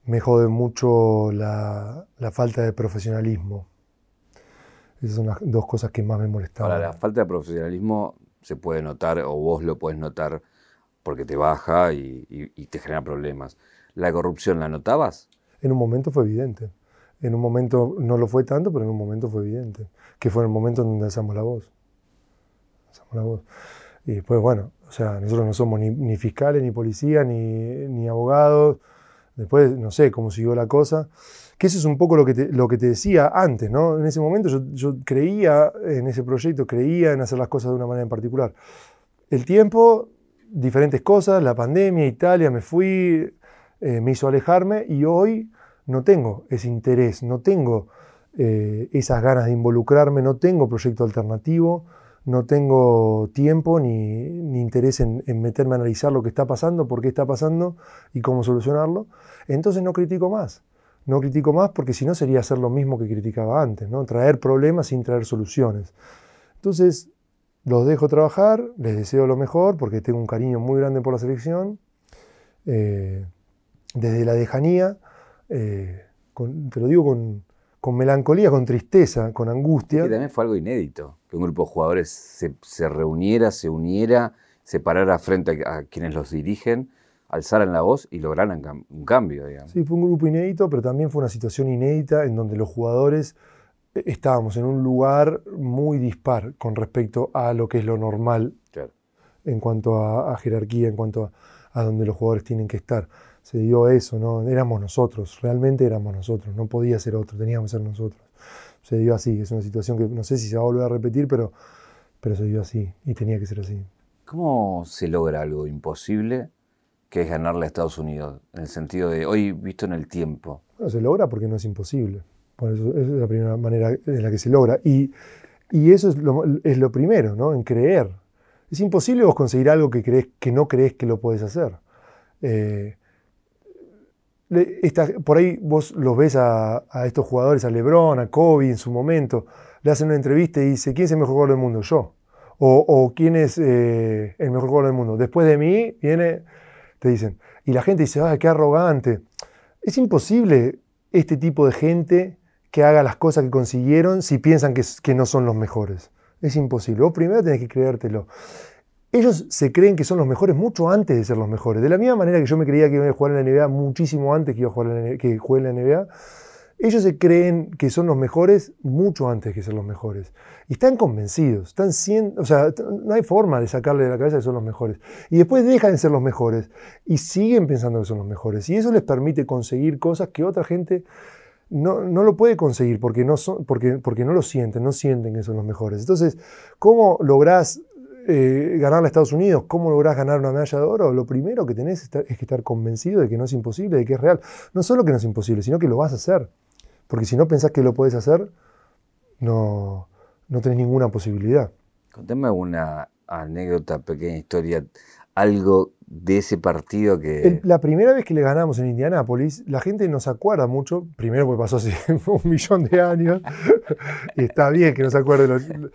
me jode mucho la, falta de profesionalismo. Esas son las dos cosas que más me molestaban. Ahora, la falta de profesionalismo se puede notar, o vos lo puedes notar, porque te baja y te genera problemas. ¿La corrupción la notabas? En un momento fue evidente. En un momento no lo fue tanto, pero en un momento fue evidente. Que fue el momento en donde alzamos la voz. Alzamos la voz. Y después, bueno, o sea, nosotros no somos ni, fiscales, ni policías, ni, abogados. Después, no sé cómo siguió la cosa. Que eso es un poco lo que te, lo que te decía antes, ¿no? En ese momento yo, creía en ese proyecto, creía en hacer las cosas de una manera en particular. El tiempo, diferentes cosas, la pandemia, Italia, me fui, eh, me hizo alejarme y hoy no tengo ese interés, no tengo eh, esas ganas de involucrarme, no tengo proyecto alternativo, no tengo tiempo ni, interés en, meterme a analizar lo que está pasando, por qué está pasando y cómo solucionarlo. Entonces no critico más. No critico más porque si no sería hacer lo mismo que criticaba antes, ¿no? traer problemas sin traer soluciones. Entonces los dejo trabajar, les deseo lo mejor porque tengo un cariño muy grande por la selección. Eh, desde la dejanía, eh, te lo digo con, con melancolía, con tristeza, con angustia. Y también fue algo inédito, que un grupo de jugadores se, reuniera, se uniera, se parara frente a, quienes los dirigen, alzaran la voz y lograran un cambio. Digamos. Sí, fue un grupo inédito, pero también fue una situación inédita en donde los jugadores eh, estábamos en un lugar muy dispar con respecto a lo que es lo normal en cuanto a, jerarquía, en cuanto a donde los jugadores tienen que estar se dio eso, ¿no? Éramos nosotros, realmente éramos nosotros, no podía ser otro, teníamos que ser nosotros. Se dio así, es una situación que no sé si se va a volver a repetir, pero, pero se dio así y tenía que ser así. ¿Cómo se logra algo imposible que es ganarle a Estados Unidos? En el sentido de hoy visto en el tiempo. No, se logra porque no es imposible. Por eso, es la primera manera en la que se logra. Y, y eso es lo, es lo primero, ¿no? En creer. Es imposible vos conseguir algo que, crees, que no crees que lo puedes hacer. Eh, por ahí vos los ves a, estos jugadores, a Lebron, a Kobe en su momento, le hacen una entrevista y dice, ¿quién es el mejor jugador del mundo? Yo. O, ¿quién es eh, el mejor jugador del mundo? Después de mí viene, te dicen. Y la gente dice, ¡ay, qué arrogante! Es imposible este tipo de gente que haga las cosas que consiguieron si piensan que, no son los mejores. Es imposible. Vos primero tenés que creértelo ellos se creen que son los mejores mucho antes de ser los mejores. De la misma manera que yo me creía que iba a jugar en la NBA muchísimo antes que iba a jugar que juegue en la NBA, ellos se creen que son los mejores mucho antes que ser los mejores. Y están convencidos, están siendo, o sea, no hay forma de sacarle de la cabeza que son los mejores. Y después dejan de ser los mejores y siguen pensando que son los mejores. Y eso les permite conseguir cosas que otra gente no, no, lo puede conseguir porque no, son, porque, porque no lo sienten, no sienten que son los mejores. Entonces, ¿cómo lográs eh, ganar a Estados Unidos, ¿cómo lográs ganar una medalla de oro? Lo primero que tenés es, que estar convencido de que no es imposible, de que es real. No solo que no es imposible, sino que lo vas a hacer. Porque si no pensás que lo puedes hacer, no, no tenés ninguna posibilidad. Contame una anécdota, pequeña historia, algo de ese partido que... la primera vez que le ganamos en Indianápolis, la gente nos acuerda mucho, primero porque pasó hace (laughs) un millón de años, y está bien que no se acuerde.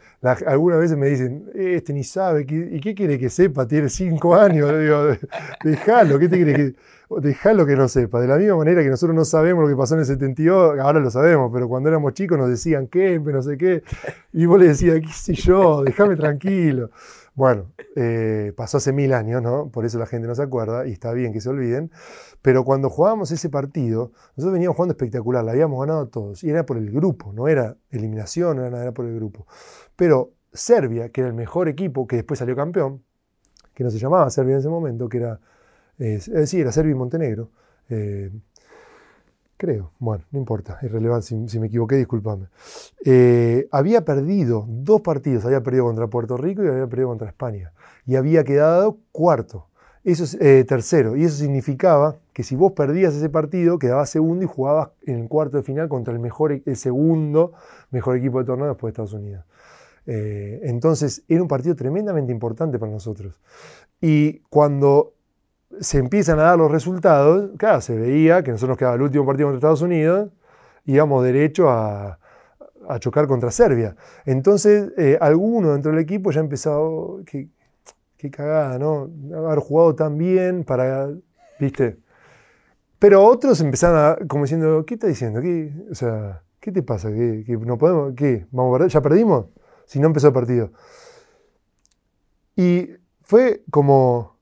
algunas veces me dicen, este ni sabe, ¿y qué quiere que sepa? Tiene cinco años. Digo, déjalo, ¿qué te quiere que...? Dejalo que no sepa. De la misma manera que nosotros no sabemos lo que pasó en el 72, ahora lo sabemos, pero cuando éramos chicos nos decían qué, no sé qué, y vos le decías, qué sé yo, déjame tranquilo. Bueno, eh, pasó hace mil años, ¿no? Por eso la gente no se acuerda y está bien que se olviden. Pero cuando jugábamos ese partido, nosotros veníamos jugando espectacular, la habíamos ganado todos y era por el grupo, no era eliminación, no era nada, era por el grupo. Pero Serbia, que era el mejor equipo que después salió campeón, que no se llamaba Serbia en ese momento, que era, eh, es decir, era Serbia y Montenegro. Eh, Creo. Bueno, no importa, es relevante. Si, me equivoqué, discúlpame. Eh, había perdido dos partidos. Había perdido contra Puerto Rico y había perdido contra España. Y había quedado cuarto. Eso es eh, tercero. Y eso significaba que si vos perdías ese partido, quedabas segundo y jugabas en el cuarto de final contra el, mejor, el segundo mejor equipo de torneo después de Estados Unidos. Eh, entonces era un partido tremendamente importante para nosotros. Y cuando se empiezan a dar los resultados, claro, se veía que nosotros nos quedaba el último partido contra Estados Unidos, íbamos derecho a, chocar contra Serbia. Entonces, eh, alguno dentro del equipo ya empezaba, oh, qué, cagada, ¿no? Haber jugado tan bien para, ¿viste? Pero otros empezaron a, como diciendo, ¿qué está diciendo? ¿Qué, o sea, ¿qué te pasa? ¿Qué, no podemos? ¿Qué? ¿Vamos a ¿Ya perdimos? Si no empezó el partido. Y fue como,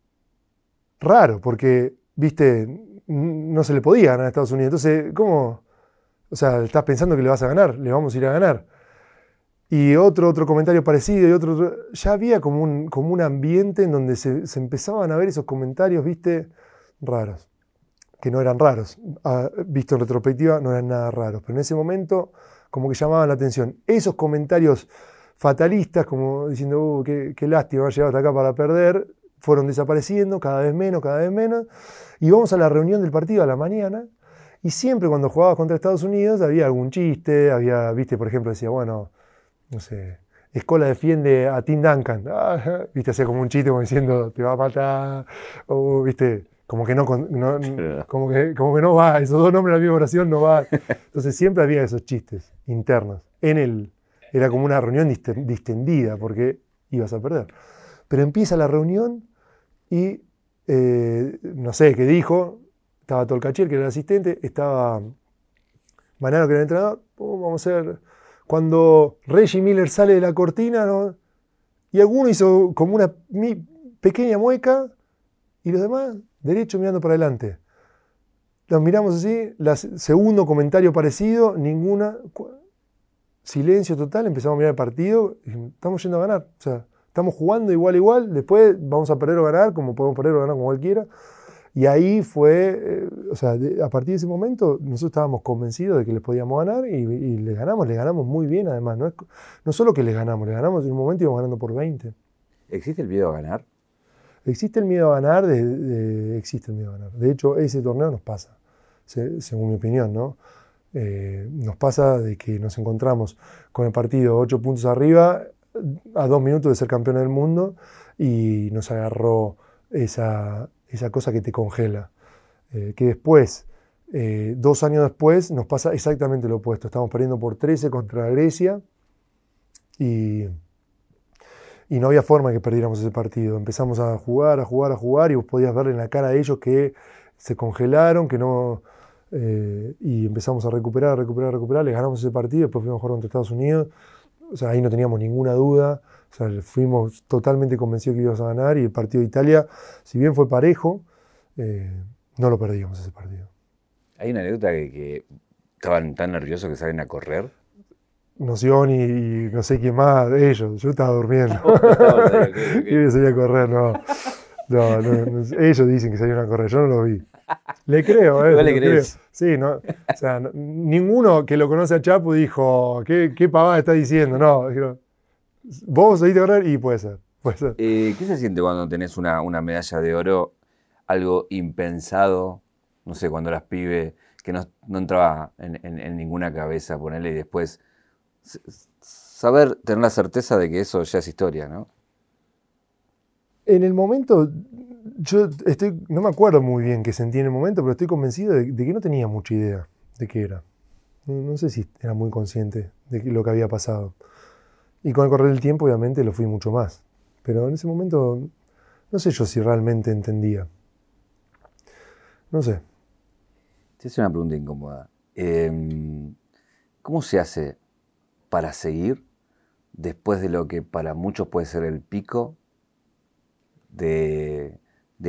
raro, porque, viste, no se le podía ganar a Estados Unidos. Entonces, ¿cómo? O sea, estás pensando que le vas a ganar, le vamos a ir a ganar. Y otro, otro comentario parecido, y otro, ya había como un, como un ambiente en donde se, empezaban a ver esos comentarios, viste, raros, que no eran raros. Ah, visto en retrospectiva, no eran nada raros, pero en ese momento como que llamaban la atención. Esos comentarios fatalistas, como diciendo, uh, qué, lástima haber hasta acá para perder, fueron desapareciendo cada vez menos, cada vez menos. Y vamos a la reunión del partido a la mañana Y siempre cuando jugabas contra Estados Unidos había algún chiste, había, viste, por ejemplo, decía, bueno, no sé, Escola defiende a Tim Duncan. (laughs) Ah, viste, hacía como un chiste como diciendo, te va a matar. O, viste, como que no, como que, como que no va, esos dos nombres en la misma oración no va. Entonces siempre había esos chistes internos. En el, era como una reunión distendida porque ibas a perder. Pero empieza la reunión y eh, no sé qué dijo, estaba Tolcachier, que era el asistente, estaba Manano, que era el entrenador, vamos a ver, cuando Reggie Miller sale de la cortina, y alguno hizo como una pequeña mueca, y los demás, derecho mirando para adelante. Los miramos así, segundo comentario parecido, ninguna, silencio total, empezamos a mirar el partido, estamos yendo a ganar. O sea, estamos jugando igual igual, después vamos a perder o ganar, como podemos perder o ganar como cualquiera. Y ahí fue, eh, o sea, a partir de ese momento nosotros estábamos convencidos de que les podíamos ganar y, y les ganamos, les ganamos muy bien además. No, es, no solo que les ganamos, les ganamos en un momento íbamos ganando por 20. ¿Existe el miedo a ganar? Existe el miedo a ganar, de, existe el miedo a ganar. De hecho, ese torneo nos pasa, según mi opinión, ¿no? Eh, nos pasa de que nos encontramos con el partido ocho puntos arriba, a dos minutos de ser campeón del mundo, y nos agarró esa, esa cosa que te congela. Eh, que después, eh, dos años después, nos pasa exactamente lo opuesto. Estamos perdiendo por 13 contra Grecia y, y no había forma de que perdiéramos ese partido. Empezamos a jugar, a jugar, a jugar y vos podías ver en la cara de ellos que se congelaron, que no... Eh, y empezamos a recuperar, recuperar, recuperar. Les ganamos ese partido, después fuimos a jugar contra Estados Unidos. O sea, ahí no teníamos ninguna duda. O sea, fuimos totalmente convencidos que íbamos a ganar y el partido de Italia, si bien fue parejo, eh, no lo perdíamos ese partido. Hay una anécdota que, estaban tan nerviosos que salen a correr. Noción y, no sé quién más, ellos, yo estaba durmiendo. y salía a correr, no. No, Ellos dicen que salieron a correr, yo no lo vi. Le creo, ¿eh? le crees? Sí, no, o sea, ninguno que lo conoce a Chapo dijo, ¿qué, qué pavada está diciendo? No, dijeron, Vos a correr y puede ser. Puede ser. Eh, ¿Qué se siente cuando tenés una, medalla de oro? Algo impensado, no sé, cuando eras pibe, que no, entraba en, ninguna cabeza ponerle y después saber, tener la certeza de que eso ya es historia, ¿no? En el momento, yo estoy, no me acuerdo muy bien qué sentí en el momento, pero estoy convencido de, que no tenía mucha idea de qué era. no, sé si era muy consciente de lo que había pasado. Y con el correr del tiempo, obviamente, lo fui mucho más. Pero en ese momento, no sé yo si realmente entendía. No sé. Te hace una pregunta incómoda. Em, ¿Cómo se hace para seguir después de lo que para muchos puede ser el pico de,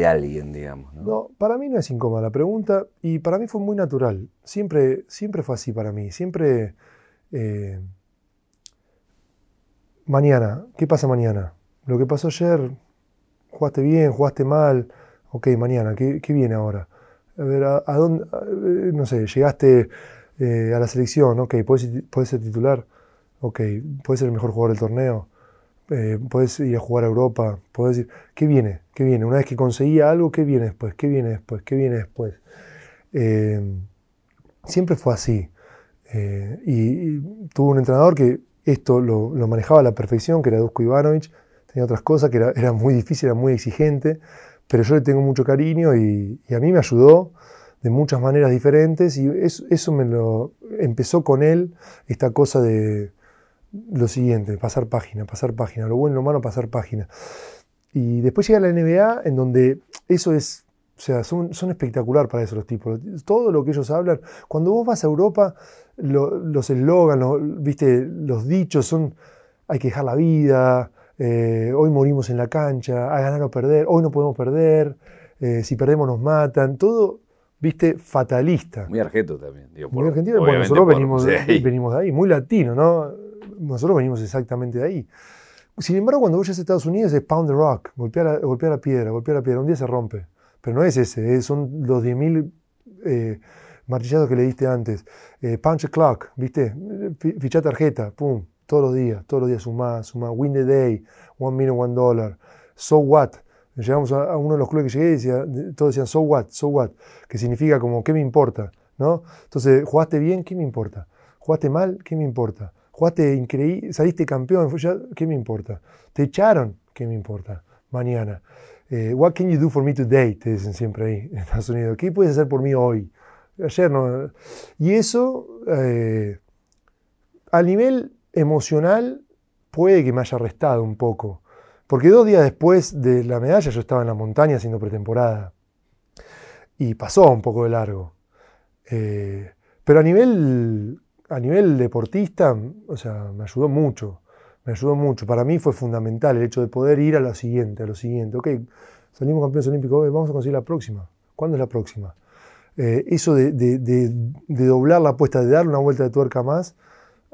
alguien, digamos? ¿no? para mí no es incómoda la pregunta y para mí fue muy natural. Siempre, siempre fue así para mí. Siempre... Eh, mañana, ¿qué pasa mañana? Lo que pasó ayer, jugaste bien, jugaste mal, ok, mañana, ¿qué, viene ahora? A ver, ¿a, dónde, eh, no sé, llegaste eh, a la selección, ok, ¿puedes, ser titular, ok, puedes ser el mejor jugador del torneo, eh, ir a jugar a Europa, puedes decir, ¿qué viene? ¿Qué viene? Una vez que conseguía algo, ¿qué viene después? ¿Qué viene después? ¿Qué viene después? siempre fue así. y, tuvo un entrenador que esto lo, manejaba a la perfección, que era Dusko Ivanovic, tenía otras cosas que era, muy difícil, era muy exigente, pero yo le tengo mucho cariño y, a mí me ayudó de muchas maneras diferentes y eso, me lo empezó con él, esta cosa de lo siguiente, pasar página, pasar página, lo bueno, lo malo, pasar página. Y después llega la NBA en donde eso es, o sea, son, son espectacular para eso los tipos. Todo lo que ellos hablan, cuando vos vas a Europa, los eslogans, viste, los dichos son hay que dejar la vida, eh, hoy morimos en la cancha, a ganar o perder, hoy no podemos perder, eh, si perdemos nos matan, todo, viste, fatalista. Muy argento también. muy argentino, bueno, nosotros venimos, ahí. (laughs) venimos de ahí, muy latino, ¿no? Nosotros venimos exactamente de ahí. Sin embargo, cuando vayas a Estados Unidos es pound the rock, golpear la, la piedra, golpear la piedra, un día se rompe. Pero no es ese, son los 10.000 eh, martillado que le diste antes, eh, punch a clock, ¿viste? Ficha tarjeta, pum, todos los días, todos los días suma, suma, win the day, one minute, one dollar, so what. Llegamos a, uno de los clubes que llegué y decía, todos decían so what, so what, que significa como, ¿qué me importa? ¿no? Entonces, jugaste bien, ¿qué me importa? Jugaste mal, ¿qué me importa? Jugaste increíble, saliste campeón, ¿qué me importa? Te echaron, ¿qué me importa? Mañana. Eh, what can you do for me today? Te dicen siempre ahí en Estados Unidos. ¿Qué puedes hacer por mí hoy? Ayer no. Y eso, eh, a nivel emocional, puede que me haya restado un poco. Porque dos días después de la medalla yo estaba en la montaña haciendo pretemporada. Y pasó un poco de largo. Eh, pero a nivel, a nivel deportista, o sea, me ayudó mucho me ayudó mucho. Para mí fue fundamental el hecho de poder ir a lo siguiente, a lo siguiente. Salimos campeones olímpicos, vamos a conseguir la próxima. ¿Cuándo es la próxima? Eh, eso de, doblar la apuesta, de darle una vuelta de tuerca más,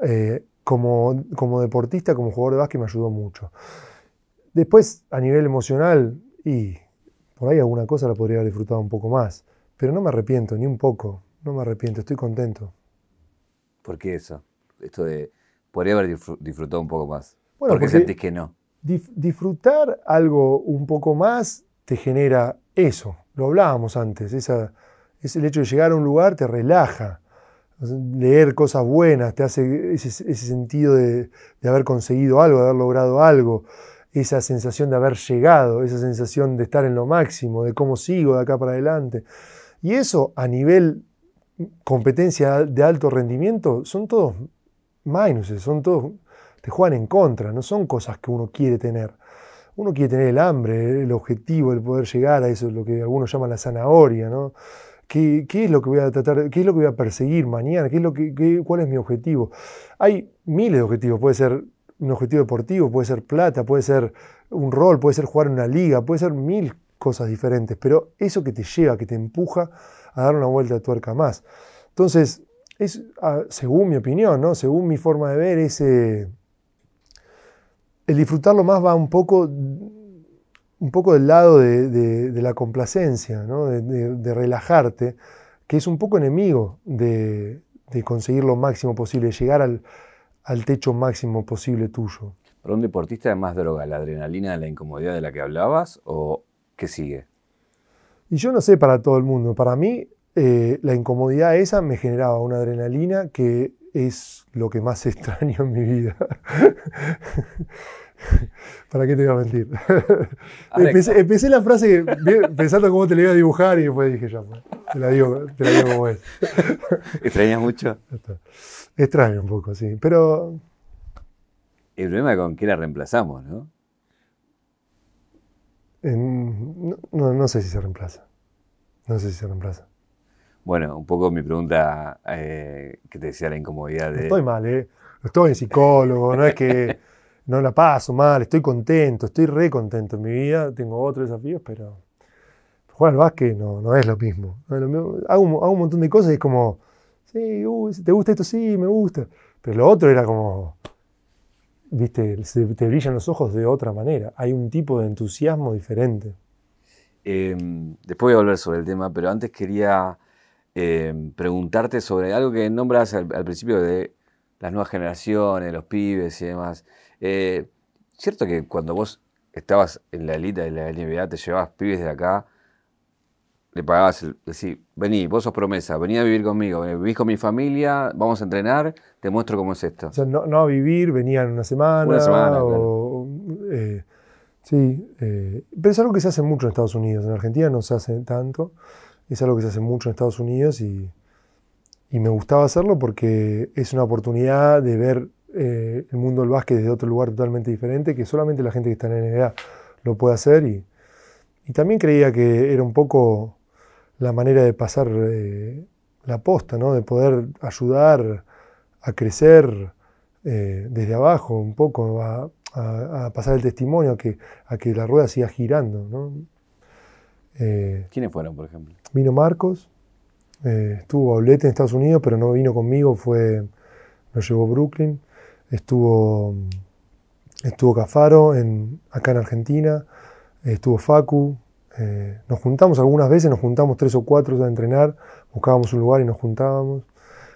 eh, como, como deportista, como jugador de básquet, me ayudó mucho. Después, a nivel emocional, y por ahí alguna cosa la podría haber disfrutado un poco más. Pero no me arrepiento, ni un poco. No me arrepiento, estoy contento. ¿Por qué eso? Esto de podría haber disfrutado un poco más. Bueno, porque, sentís que no. disfrutar algo un poco más te genera eso. Lo hablábamos antes. Esa, es el hecho de llegar a un lugar te relaja. Leer cosas buenas te hace ese, sentido de, haber conseguido algo, de haber logrado algo. Esa sensación de haber llegado, esa sensación de estar en lo máximo, de cómo sigo de acá para adelante. Y eso a nivel competencia de alto rendimiento son todos minuses, son todos, te juegan en contra, no son cosas que uno quiere tener. Uno quiere tener el hambre, el objetivo, el poder llegar a eso, lo que algunos llaman la zanahoria, ¿no? ¿Qué, es lo que voy a tratar, qué es lo que voy a perseguir mañana? ¿Qué es lo que, ¿Cuál es mi objetivo? Hay miles de objetivos, puede ser un objetivo deportivo, puede ser plata, puede ser un rol, puede ser jugar en una liga, puede ser mil cosas diferentes, pero eso que te lleva, que te empuja a dar una vuelta de tuerca más. Entonces, es, según mi opinión, ¿no? según mi forma de ver, ese, el disfrutarlo más va un poco, un poco del lado de, la complacencia, ¿no? de, relajarte, que es un poco enemigo de, conseguir lo máximo posible, llegar al, al techo máximo posible tuyo. ¿Para un deportista es más droga la adrenalina, la incomodidad de la que hablabas o qué sigue? Y yo no sé para todo el mundo. Para mí eh, la incomodidad esa me generaba una adrenalina que es lo que más (laughs) extraño en mi vida. (laughs) ¿Para qué te voy a mentir? (laughs) empecé, la frase pensando cómo te la iba a dibujar y después dije, ya, pues, te la digo, te la digo como es. ¿Extrañas mucho? Extraño un poco, sí. Pero. El problema es con qué la reemplazamos, ¿no? No, no sé si se reemplaza. No sé si se reemplaza. Bueno, un poco mi pregunta eh, que te decía la incomodidad de... estoy mal, ¿eh? estoy en psicólogo, no es que no la paso mal, estoy contento, estoy re contento en mi vida, tengo otros desafíos, pero jugar al básquet no, no, es lo mismo. Hago, un, montón de cosas y es como, sí, ¿te gusta esto? Sí, me gusta. Pero lo otro era como, viste, te brillan los ojos de otra manera. Hay un tipo de entusiasmo diferente. Em, después voy a hablar sobre el tema, pero antes quería Em, preguntarte sobre algo que nombras al, principio de las nuevas generaciones, los pibes y demás. Eh, ¿Cierto que cuando vos estabas en la élite de la NBA, te llevabas pibes de acá, le pagabas, decir, vení, vos sos promesa, vení a vivir conmigo, vivís con mi familia, vamos a entrenar, te muestro cómo es esto. O sea, no, a vivir, venían una semana. Una semana, eh, sí, eh, pero es algo que se hace mucho en Estados Unidos, en Argentina no se hace tanto es algo que se hace mucho en Estados Unidos y, me gustaba hacerlo porque es una oportunidad de ver eh, el mundo del básquet desde otro lugar totalmente diferente, que solamente la gente que está en la NBA lo puede hacer. Y, también creía que era un poco la manera de pasar eh, la posta, ¿no? de poder ayudar a crecer eh, desde abajo un poco, a, pasar el testimonio, a que, a que la rueda siga girando. ¿no? ¿Quiénes fueron, por ejemplo? Vino Marcos, eh, estuvo Aulete en Estados Unidos, pero no vino conmigo, fue, lo llevó Brooklyn. Estuvo, estuvo Cafaro en, acá en Argentina, estuvo Facu. Eh, nos juntamos algunas veces, nos juntamos tres o cuatro a entrenar, buscábamos un lugar y nos juntábamos.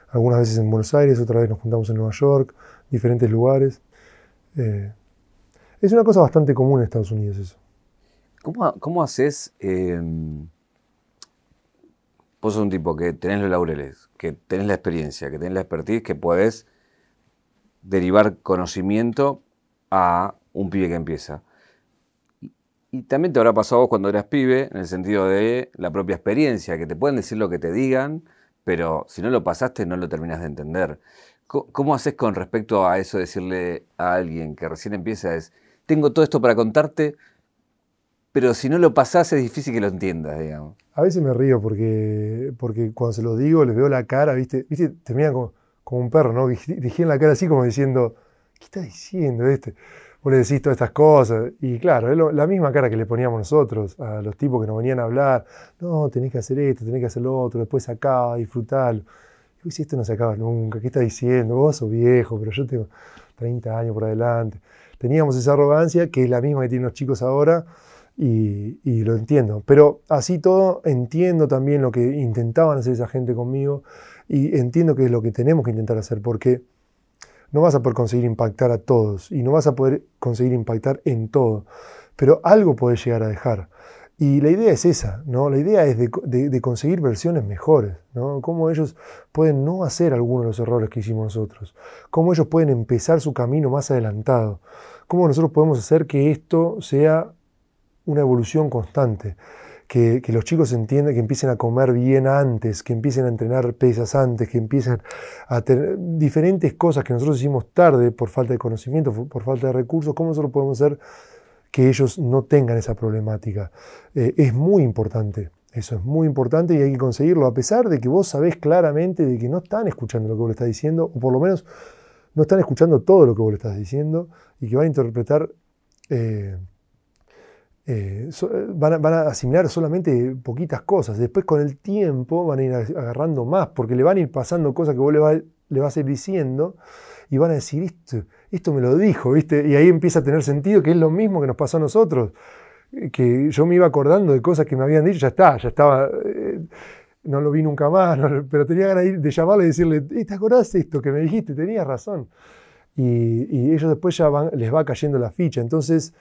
Algunas veces en Buenos Aires, otra vez nos juntamos en Nueva York, diferentes lugares. Eh, es una cosa bastante común en Estados Unidos eso. ¿Cómo, cómo haces? Em, vos sos un tipo que tenés los laureles, que tenés la experiencia, que tenés la expertise, que podés derivar conocimiento a un pibe que empieza. Y, también te habrá pasado vos cuando eras pibe, en el sentido de la propia experiencia, que te pueden decir lo que te digan, pero si no lo pasaste no lo terminas de entender. ¿Cómo, haces con respecto a eso decirle a alguien que recién empieza es, tengo todo esto para contarte, pero si no lo pasás es difícil que lo entiendas, digamos? A veces me río porque, porque cuando se lo digo les veo la cara, ¿viste? ¿Viste? Termina como, un perro, ¿no? (laughs) en la cara así como diciendo, ¿qué está diciendo este? Vos le decís todas estas cosas. Y claro, es la misma cara que le poníamos nosotros a los tipos que nos venían a hablar. No, tenés que hacer esto, tenés que hacer lo otro, después acá, disfrutarlo. Y si esto no se acaba nunca, ¿qué está diciendo? Vos sos viejo, pero yo tengo 30 años por adelante. Teníamos esa arrogancia que es la misma que tienen los chicos ahora y, y lo entiendo. Pero así todo, entiendo también lo que intentaban hacer esa gente conmigo y entiendo que es lo que tenemos que intentar hacer porque no vas a poder conseguir impactar a todos y no vas a poder conseguir impactar en todo, pero algo puedes llegar a dejar. Y la idea es esa, ¿no? La idea es de, conseguir versiones mejores, ¿no? Cómo ellos pueden no hacer algunos de los errores que hicimos nosotros, cómo ellos pueden empezar su camino más adelantado, cómo nosotros podemos hacer que esto sea una evolución constante que, los chicos entiendan, que empiecen a comer bien antes, que empiecen a entrenar pesas antes, que empiecen a tener diferentes cosas que nosotros hicimos tarde por falta de conocimiento, por falta de recursos, ¿cómo nosotros podemos hacer que ellos no tengan esa problemática? Eh, es muy importante. Eso es muy importante y hay que conseguirlo, a pesar de que vos sabés claramente de que no están escuchando lo que vos le estás diciendo, o por lo menos no están escuchando todo lo que vos le estás diciendo, y que van a interpretar eh, eh, eh, van, a, asimilar solamente poquitas cosas. Después con el tiempo van a ir agarrando más, porque le van a ir pasando cosas que vos le, le vas a ir diciendo y van a decir, esto, esto me lo dijo, ¿viste? Y ahí empieza a tener sentido que es lo mismo que nos pasó a nosotros. Eh, que yo me iba acordando de cosas que me habían dicho, ya está, ya estaba, no lo vi nunca más, (laughs) pero tenía ganas de, llamarle y decirle, ¿te acordás esto que me dijiste? Tenías razón. Y, ellos después ya van, les va cayendo la ficha. Entonces,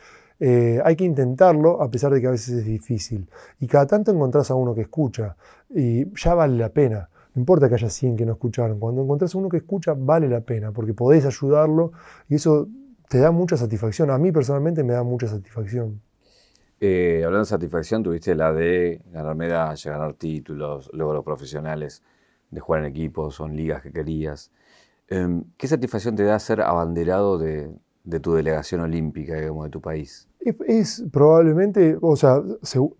eh, hay que intentarlo a pesar de que a veces es difícil. Y cada tanto encontrás a uno que escucha y ya vale la pena. No importa que haya 100 que no escucharon. Cuando encontrás a uno que escucha, vale la pena porque podés ayudarlo y eso te da mucha satisfacción. A mí personalmente me da mucha satisfacción. Eh, hablando de satisfacción, tuviste la de ganar medallas, ganar títulos, logros profesionales, de jugar en equipos o en ligas que querías. Em, ¿Qué satisfacción te da ser abanderado de, de tu delegación olímpica, digamos, de tu país? Es, probablemente, o sea,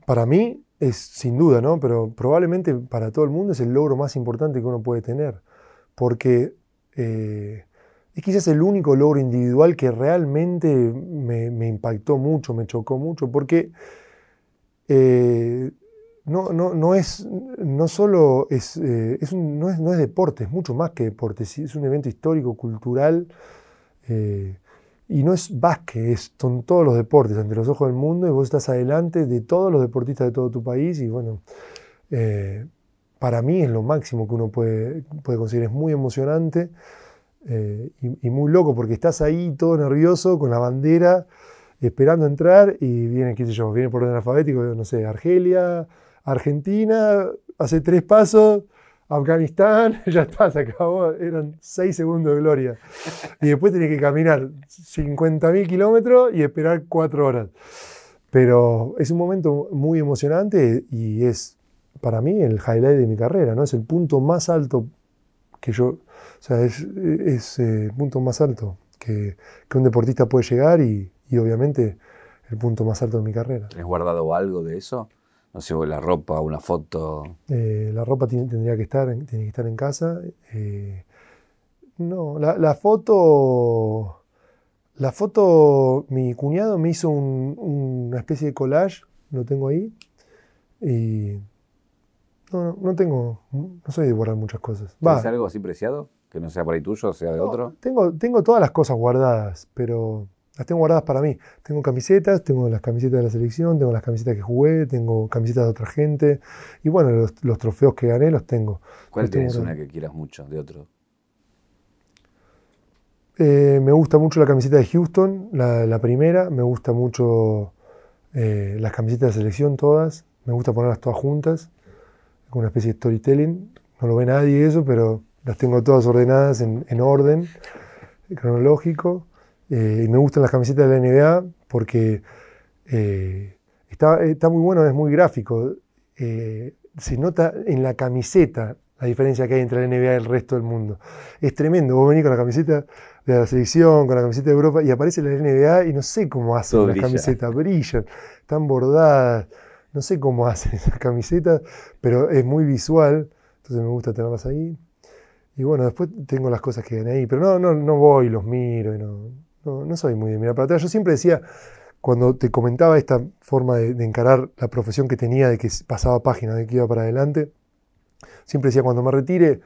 para mí es sin duda, ¿no? Pero probablemente para todo el mundo es el logro más importante que uno puede tener, porque eh, es quizás el único logro individual que realmente me, impactó mucho, me chocó mucho, porque eh, no, no, no, es, no solo es, eh, no, es, no es deporte, es mucho más que deporte, es un evento histórico, cultural. Y no es básquet, son todos los deportes ante los ojos del mundo y vos estás adelante de todos los deportistas de todo tu país y bueno, eh, para mí es lo máximo que uno puede, puede conseguir. Es muy emocionante eh, y, muy loco porque estás ahí todo nervioso con la bandera esperando entrar y viene, qué sé yo, viene por orden alfabético, no sé, Argelia, Argentina, hace tres pasos, Afganistán, (laughs) ya está, se acabó, eran seis segundos de gloria. Y después tenía que caminar 50.000 kilómetros y esperar cuatro horas. Pero es un momento muy emocionante y es para mí el highlight de mi carrera, ¿no? Es el punto más alto que yo, o sea, es, eh, el punto más alto que, que, un deportista puede llegar y, y obviamente el punto más alto de mi carrera. ¿Has guardado algo de eso? No sé, la ropa, una foto. Eh, la ropa tendría que estar, tiene que estar en casa. Eh, no, la, foto, la foto, mi cuñado me hizo una especie de collage, lo tengo ahí. Y no, no, tengo, no soy de guardar muchas cosas. ¿Tienes algo así preciado? Que no sea por ahí tuyo, sea de otro. Tengo, tengo todas las cosas guardadas, pero las tengo guardadas para mí. Tengo camisetas, tengo las camisetas de la selección, tengo las camisetas que jugué, tengo camisetas de otra gente. Y bueno, los, trofeos que gané los tengo. ¿Cuál tienes una que quieras mucho de otro? Eh, me gusta mucho la camiseta de Houston, la, primera. Me gusta mucho eh, las camisetas de selección todas. Me gusta ponerlas todas juntas. una especie de storytelling. No lo ve nadie eso, pero las tengo todas ordenadas en, orden cronológico. Eh, y me gustan las camisetas de la NBA porque eh, está, está, muy bueno, es muy gráfico. Eh, se nota en la camiseta la diferencia que hay entre la NBA y el resto del mundo. Es tremendo. Vos venís con la camiseta de la selección, con la camiseta de Europa, y aparece la NBA y no sé cómo hacen las camisetas, brillan, están bordadas, no sé cómo (laughs) hacen esas camisetas, pero es muy visual, entonces me gusta tenerlas ahí. Y bueno, después tengo las cosas que ven ahí, pero no, no, no voy, los miro, y no, no, soy muy de mirar para atrás. Yo siempre decía, cuando te comentaba esta forma de, encarar la profesión que tenía, de que pasaba página, de que iba para adelante, siempre decía, cuando me retire,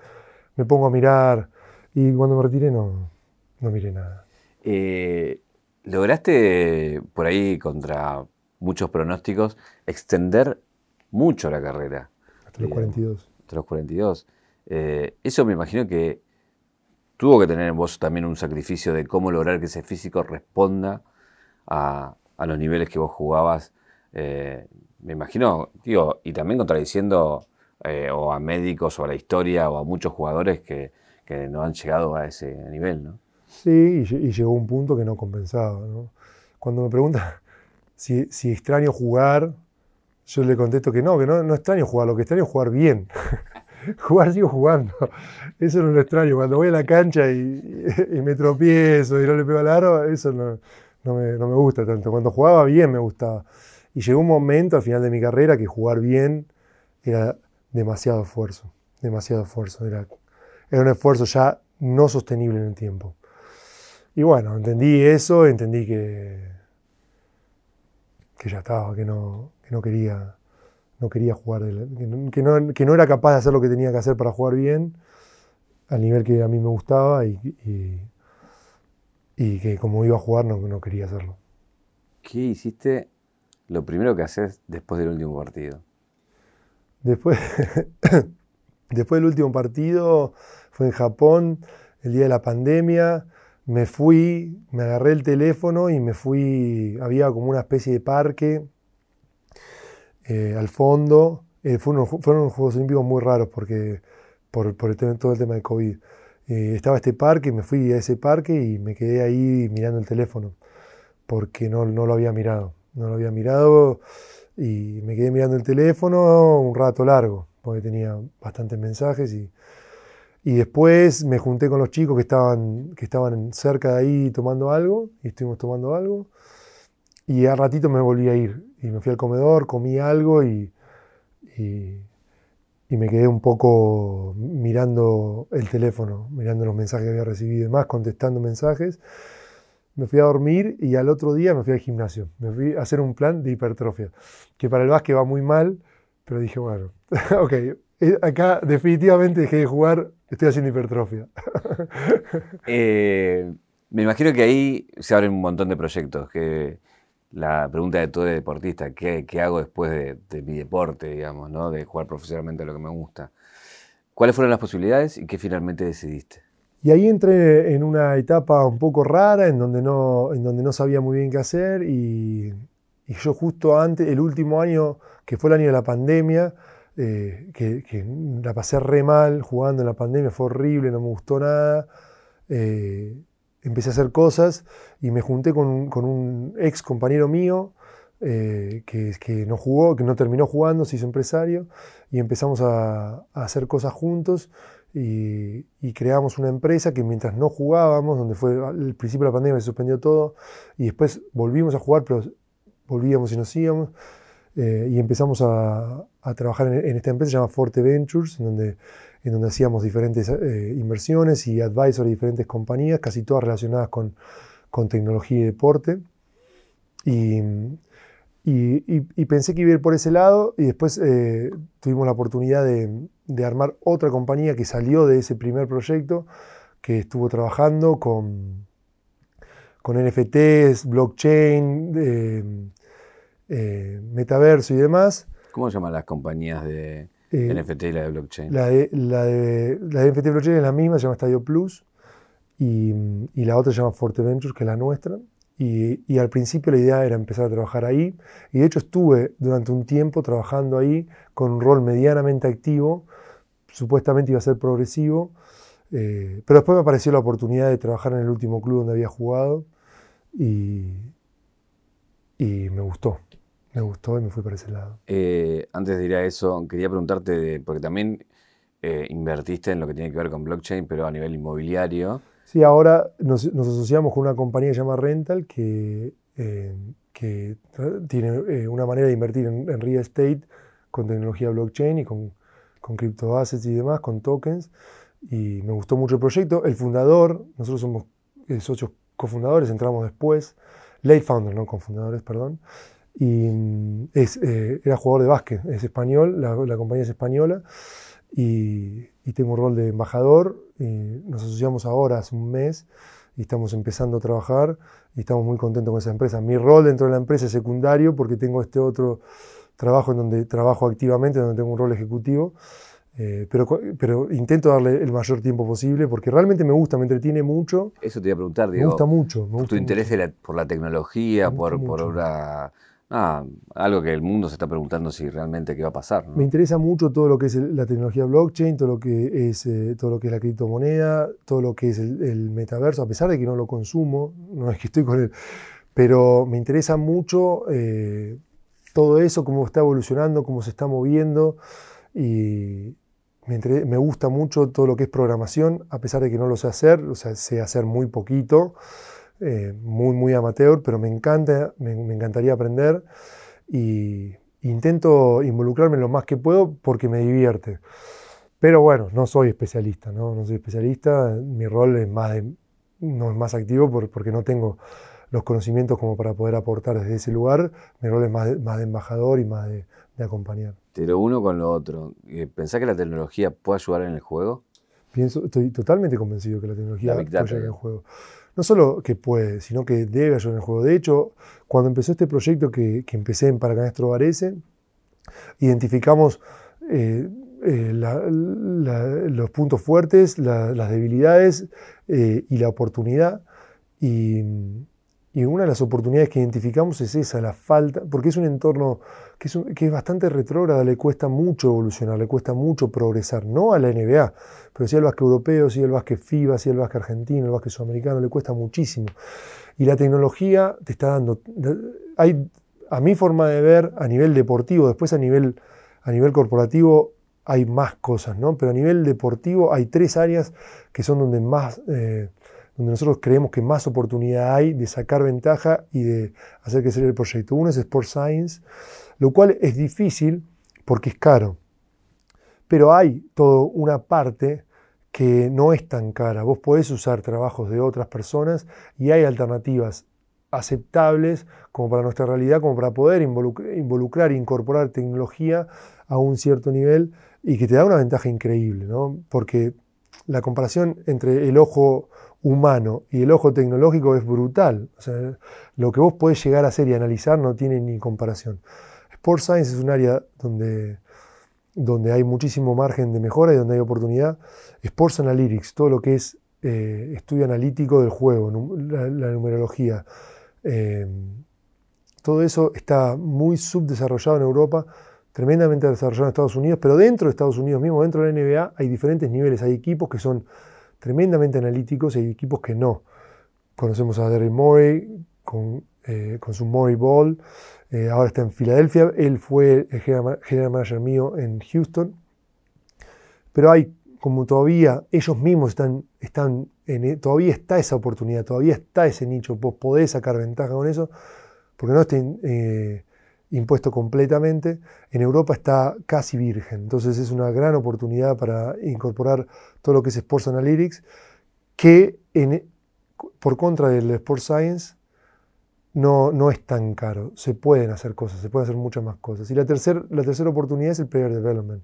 me pongo a mirar, y cuando me retire no, no miré nada. Eh, ¿Lograste por ahí, contra muchos pronósticos, extender mucho la carrera? Hasta los 42. Eh, hasta los 42. Eh, eso me imagino que tuvo que tener en vos también un sacrificio de cómo lograr que ese físico responda a, los niveles que vos jugabas. me imagino, digo, y también contradiciendo o a médicos o a la historia o a muchos jugadores que, que no han llegado a ese nivel, ¿no? Sí, y, llegó un punto que no compensaba. Cuando me preguntan (laughs) si, extraño jugar, yo le contesto que no, que no, no extraño jugar, lo que extraño es jugar bien. (laughs) (laughs) jugar sigo jugando. Eso no lo extraño. Cuando voy a la cancha y, me tropiezo y no le pego al aro, eso no, me, gusta tanto. Cuando jugaba bien me gustaba. Y llegó un momento al final de mi carrera que jugar bien era demasiado esfuerzo. Demasiado esfuerzo. Era, un esfuerzo ya no sostenible en el tiempo. Y bueno, entendí eso, entendí que, ya estaba, que no quería, no quería jugar, que, no, era capaz de hacer lo que tenía que hacer para jugar bien, al nivel que a mí me gustaba y, y, que como iba a jugar no, no quería hacerlo. ¿Qué hiciste lo primero que haces después del último partido? Después, (coughs) después del último partido fue en Japón, el día de la pandemia me fui, me agarré el teléfono y me fui, había como una especie de parque eh, al fondo. Eh, fueron, unos Juegos Olímpicos muy raros porque, por, todo el tema del COVID. Eh, estaba este parque, me fui a ese parque y me quedé ahí mirando el teléfono porque no, no lo había mirado. No lo había mirado y me quedé mirando el teléfono un rato largo porque tenía bastantes mensajes y y después me junté con los chicos que estaban, que estaban cerca de ahí tomando algo, y estuvimos tomando algo. Y al ratito me volví a ir. Y me fui al comedor, comí algo y, y, me quedé un poco mirando el teléfono, mirando los mensajes que había recibido y demás, contestando mensajes. Me fui a dormir y al otro día me fui al gimnasio. Me fui a hacer un plan de hipertrofia, que para el básquet va muy mal, pero dije, bueno, (laughs) ok, eh, acá definitivamente dejé de jugar, estoy haciendo hipertrofia. (laughs) Eh, me imagino que ahí se abren un montón de proyectos. Que la pregunta de todo deportista, ¿qué, hago después de, mi deporte, digamos, ¿no? de jugar profesionalmente lo que me gusta? ¿Cuáles fueron las posibilidades y qué finalmente decidiste? Y ahí entré en una etapa un poco rara, en donde no, en donde no sabía muy bien qué hacer y, y yo justo antes, el último año, que fue el año de la pandemia, eh, que, la pasé re mal jugando en la pandemia, fue horrible, no me gustó nada. Eh, empecé a hacer cosas y me junté con, un ex compañero mío eh, que, no jugó, que no terminó jugando, se hizo empresario y empezamos a, hacer cosas juntos y, creamos una empresa que mientras no jugábamos, donde fue el principio de la pandemia se suspendió todo y después volvimos a jugar, pero volvíamos y nos íbamos. Eh, y empezamos a, trabajar en, esta empresa llamada Forte Ventures, en donde, en donde hacíamos diferentes eh, inversiones y advisor de diferentes compañías, casi todas relacionadas con, con tecnología y deporte. Y, y, pensé que iba a ir por ese lado y después eh, tuvimos la oportunidad de, de, armar otra compañía que salió de ese primer proyecto, que estuvo trabajando con, con NFTs, blockchain, eh, metaverso y demás. ¿Cómo se llaman las compañías de eh, NFT y la de blockchain? La de, la de, la de NFT blockchain es la misma, se llama Stadio Plus, y, y, la otra se llama Forte Ventures, que es la nuestra. Y, al principio la idea era empezar a trabajar ahí. Y de hecho estuve durante un tiempo trabajando ahí con un rol medianamente activo. Supuestamente iba a ser progresivo. Eh, pero después me apareció la oportunidad de trabajar en el último club donde había jugado. Y, y me gustó. Me gustó y me fui para ese lado. Eh, antes de ir a eso, quería preguntarte, porque también eh, invertiste en lo que tiene que ver con blockchain, pero a nivel inmobiliario. Sí, ahora nos, asociamos con una compañía que se llama Rental, que, eh, que tiene una manera de invertir en, real estate con tecnología blockchain y con, con criptoassets y demás, con tokens. Y me gustó mucho el proyecto. El fundador, nosotros somos socios cofundadores, entramos después, late founders, no cofundadores, perdón. Y mm, es, eh, era jugador de básquet, es español, la, compañía es española, y, tengo un rol de embajador. Y nos asociamos ahora hace un mes y estamos empezando a trabajar y estamos muy contentos con esa empresa. Mi rol dentro de la empresa es secundario porque tengo este otro trabajo en donde trabajo activamente, donde tengo un rol ejecutivo. Eh, pero, pero intento darle el mayor tiempo posible porque realmente me gusta, me entretiene mucho. Eso te iba a preguntar, Diego. Me gusta mucho. tu interés por la tecnología, por, por una Ah, algo que el mundo se está preguntando si realmente qué va a pasar. Me interesa mucho todo lo que es la tecnología blockchain, todo lo que es, eh, todo lo que es la criptomoneda, todo lo que es el, metaverso, a pesar de que no lo consumo, no es que estoy con él, pero me interesa mucho eh, todo eso, cómo está evolucionando, cómo se está moviendo y me, me, gusta mucho todo lo que es programación, a pesar de que no lo sé hacer, o sea, sé hacer muy poquito. Eh, muy, muy amateur, pero me encanta, me, encantaría aprender y intento involucrarme lo más que puedo porque me divierte. Pero bueno, no soy especialista, ¿no? No soy especialista, mi rol es más no es más activo porque no tengo los conocimientos como para poder aportar desde ese lugar, mi rol es más de, más de embajador y más de, acompañar. Pero uno con lo otro, eh, ¿pensás que la tecnología puede ayudar en el juego? Pienso, estoy totalmente convencido que la tecnología puede ayudar en el juego no solo que puede, sino que debe ayudar en el juego. De hecho, cuando empezó este proyecto que, empecé en Paracanestro Varese, identificamos eh, eh, los puntos fuertes, las debilidades eh, y la oportunidad. Y una de las oportunidades que identificamos es esa, la falta, porque es un entorno que es, bastante retrógrado, le cuesta mucho evolucionar, le cuesta mucho progresar, no a la NBA, pero sí al básquet europeo, sí al básquet FIBA, sí al básquet argentino, al básquet sudamericano, le cuesta muchísimo. Y la tecnología te está dando, hay, a mi forma de ver, a nivel deportivo, después a nivel, a nivel corporativo, hay más cosas, ¿no? Pero a nivel deportivo hay tres áreas que son donde más... Eh, donde nosotros creemos que más oportunidad hay de sacar ventaja y de hacer que sea el proyecto. Uno es Sport Science, lo cual es difícil porque es caro. Pero hay toda una parte que no es tan cara. Vos podés usar trabajos de otras personas y hay alternativas aceptables como para nuestra realidad, como para poder involucrar, e incorporar tecnología a un cierto nivel y que te da una ventaja increíble, ¿no? Porque la comparación entre el ojo humano y el ojo tecnológico es brutal. O sea, lo que vos podés llegar a hacer y analizar no tiene ni comparación. Sport Science es un área donde, donde hay muchísimo margen de mejora y donde hay oportunidad. Sports Analytics, todo lo que es eh, estudio analítico del juego, la, numerología. Eh, todo eso está muy subdesarrollado en Europa, tremendamente desarrollado en Estados Unidos, pero dentro de Estados Unidos mismo, dentro de la NBA, hay diferentes niveles. Hay equipos que son tremendamente analíticos y hay equipos que no. Conocemos a Derry Morey con, eh, con su Morey Ball, eh, ahora está en Filadelfia, él fue el general manager mío en Houston, pero hay como todavía ellos mismos están, están en, e, todavía está esa oportunidad, todavía está ese nicho, vos podés sacar ventaja con eso, porque no está eh, impuesto completamente. En Europa está casi virgen, entonces es una gran oportunidad para incorporar todo lo que es Sports Analytics, que por contra del Sports Science no, no es tan caro. Se pueden hacer cosas, se pueden hacer muchas más cosas. Y la, tercera la tercera oportunidad es el Player Development.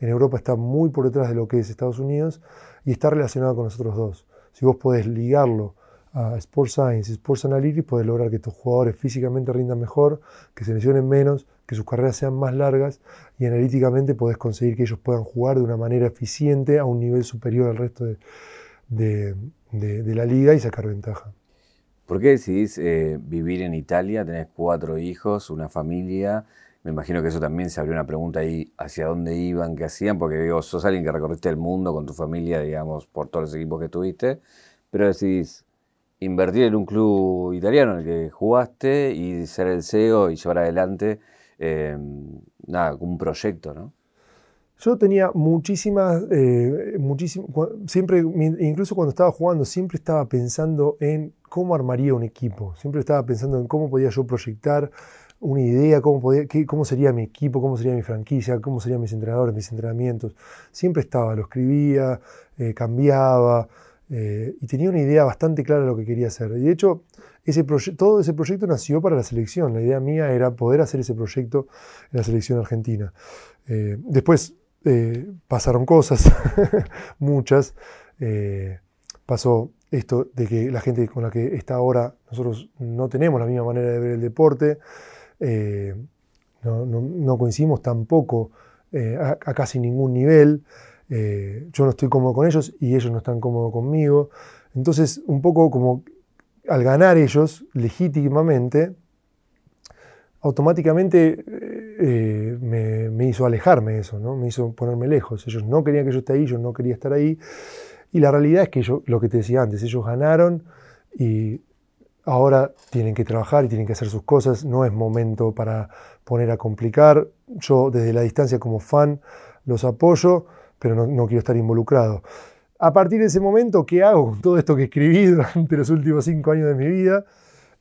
En Europa está muy por detrás de lo que es Estados Unidos y está relacionado con nosotros dos. Si vos podés ligarlo a Sports Science y Sports Analytics, podés lograr que tus jugadores físicamente rindan mejor, que se lesionen menos, que sus carreras sean más largas y analíticamente podés conseguir que ellos puedan jugar de una manera eficiente a un nivel superior al resto de, de, la liga y sacar ventaja. ¿Por qué decidís eh, vivir en Italia? Tenés cuatro hijos, una familia. Me imagino que eso también se abrió una pregunta ahí, hacia dónde iban, qué hacían, porque digo, sos alguien que recorriste el mundo con tu familia, digamos, por todos los equipos que tuviste, pero decidís invertir en un club italiano en el que jugaste y ser el CEO y llevar adelante, eh, nada, un proyecto, ¿no? Yo tenía muchísimas, eh, siempre, incluso cuando estaba jugando, siempre estaba pensando en cómo armaría un equipo, siempre estaba pensando en cómo podía yo proyectar una idea, cómo, podía, cómo sería mi equipo, cómo sería mi franquicia, cómo serían mis entrenadores, mis entrenamientos. Siempre estaba, lo escribía, eh, cambiaba eh, y tenía una idea bastante clara de lo que quería hacer. Y de hecho, ese todo ese proyecto nació para la selección. La idea mía era poder hacer ese proyecto en la selección argentina. después, eh, pasaron cosas, (laughs) muchas. Eh, pasó esto de que la gente con la que está ahora, nosotros no tenemos la misma manera de ver el deporte, eh, no, coincidimos tampoco a, casi ningún nivel. Yo no estoy cómodo con ellos y ellos no están cómodos conmigo. Entonces, un poco como al ganar ellos legítimamente, automáticamente eh, me, hizo alejarme eso, ¿no? me hizo ponerme lejos. Ellos no querían que yo esté ahí, yo no quería estar ahí. Y la realidad es que yo, lo que te decía antes, ellos ganaron y ahora tienen que trabajar y tienen que hacer sus cosas. No es momento para poner a complicar. Yo desde la distancia como fan los apoyo, pero no, quiero estar involucrado. A partir de ese momento, ¿qué hago con todo esto que escribí (laughs) durante los últimos cinco años de mi vida?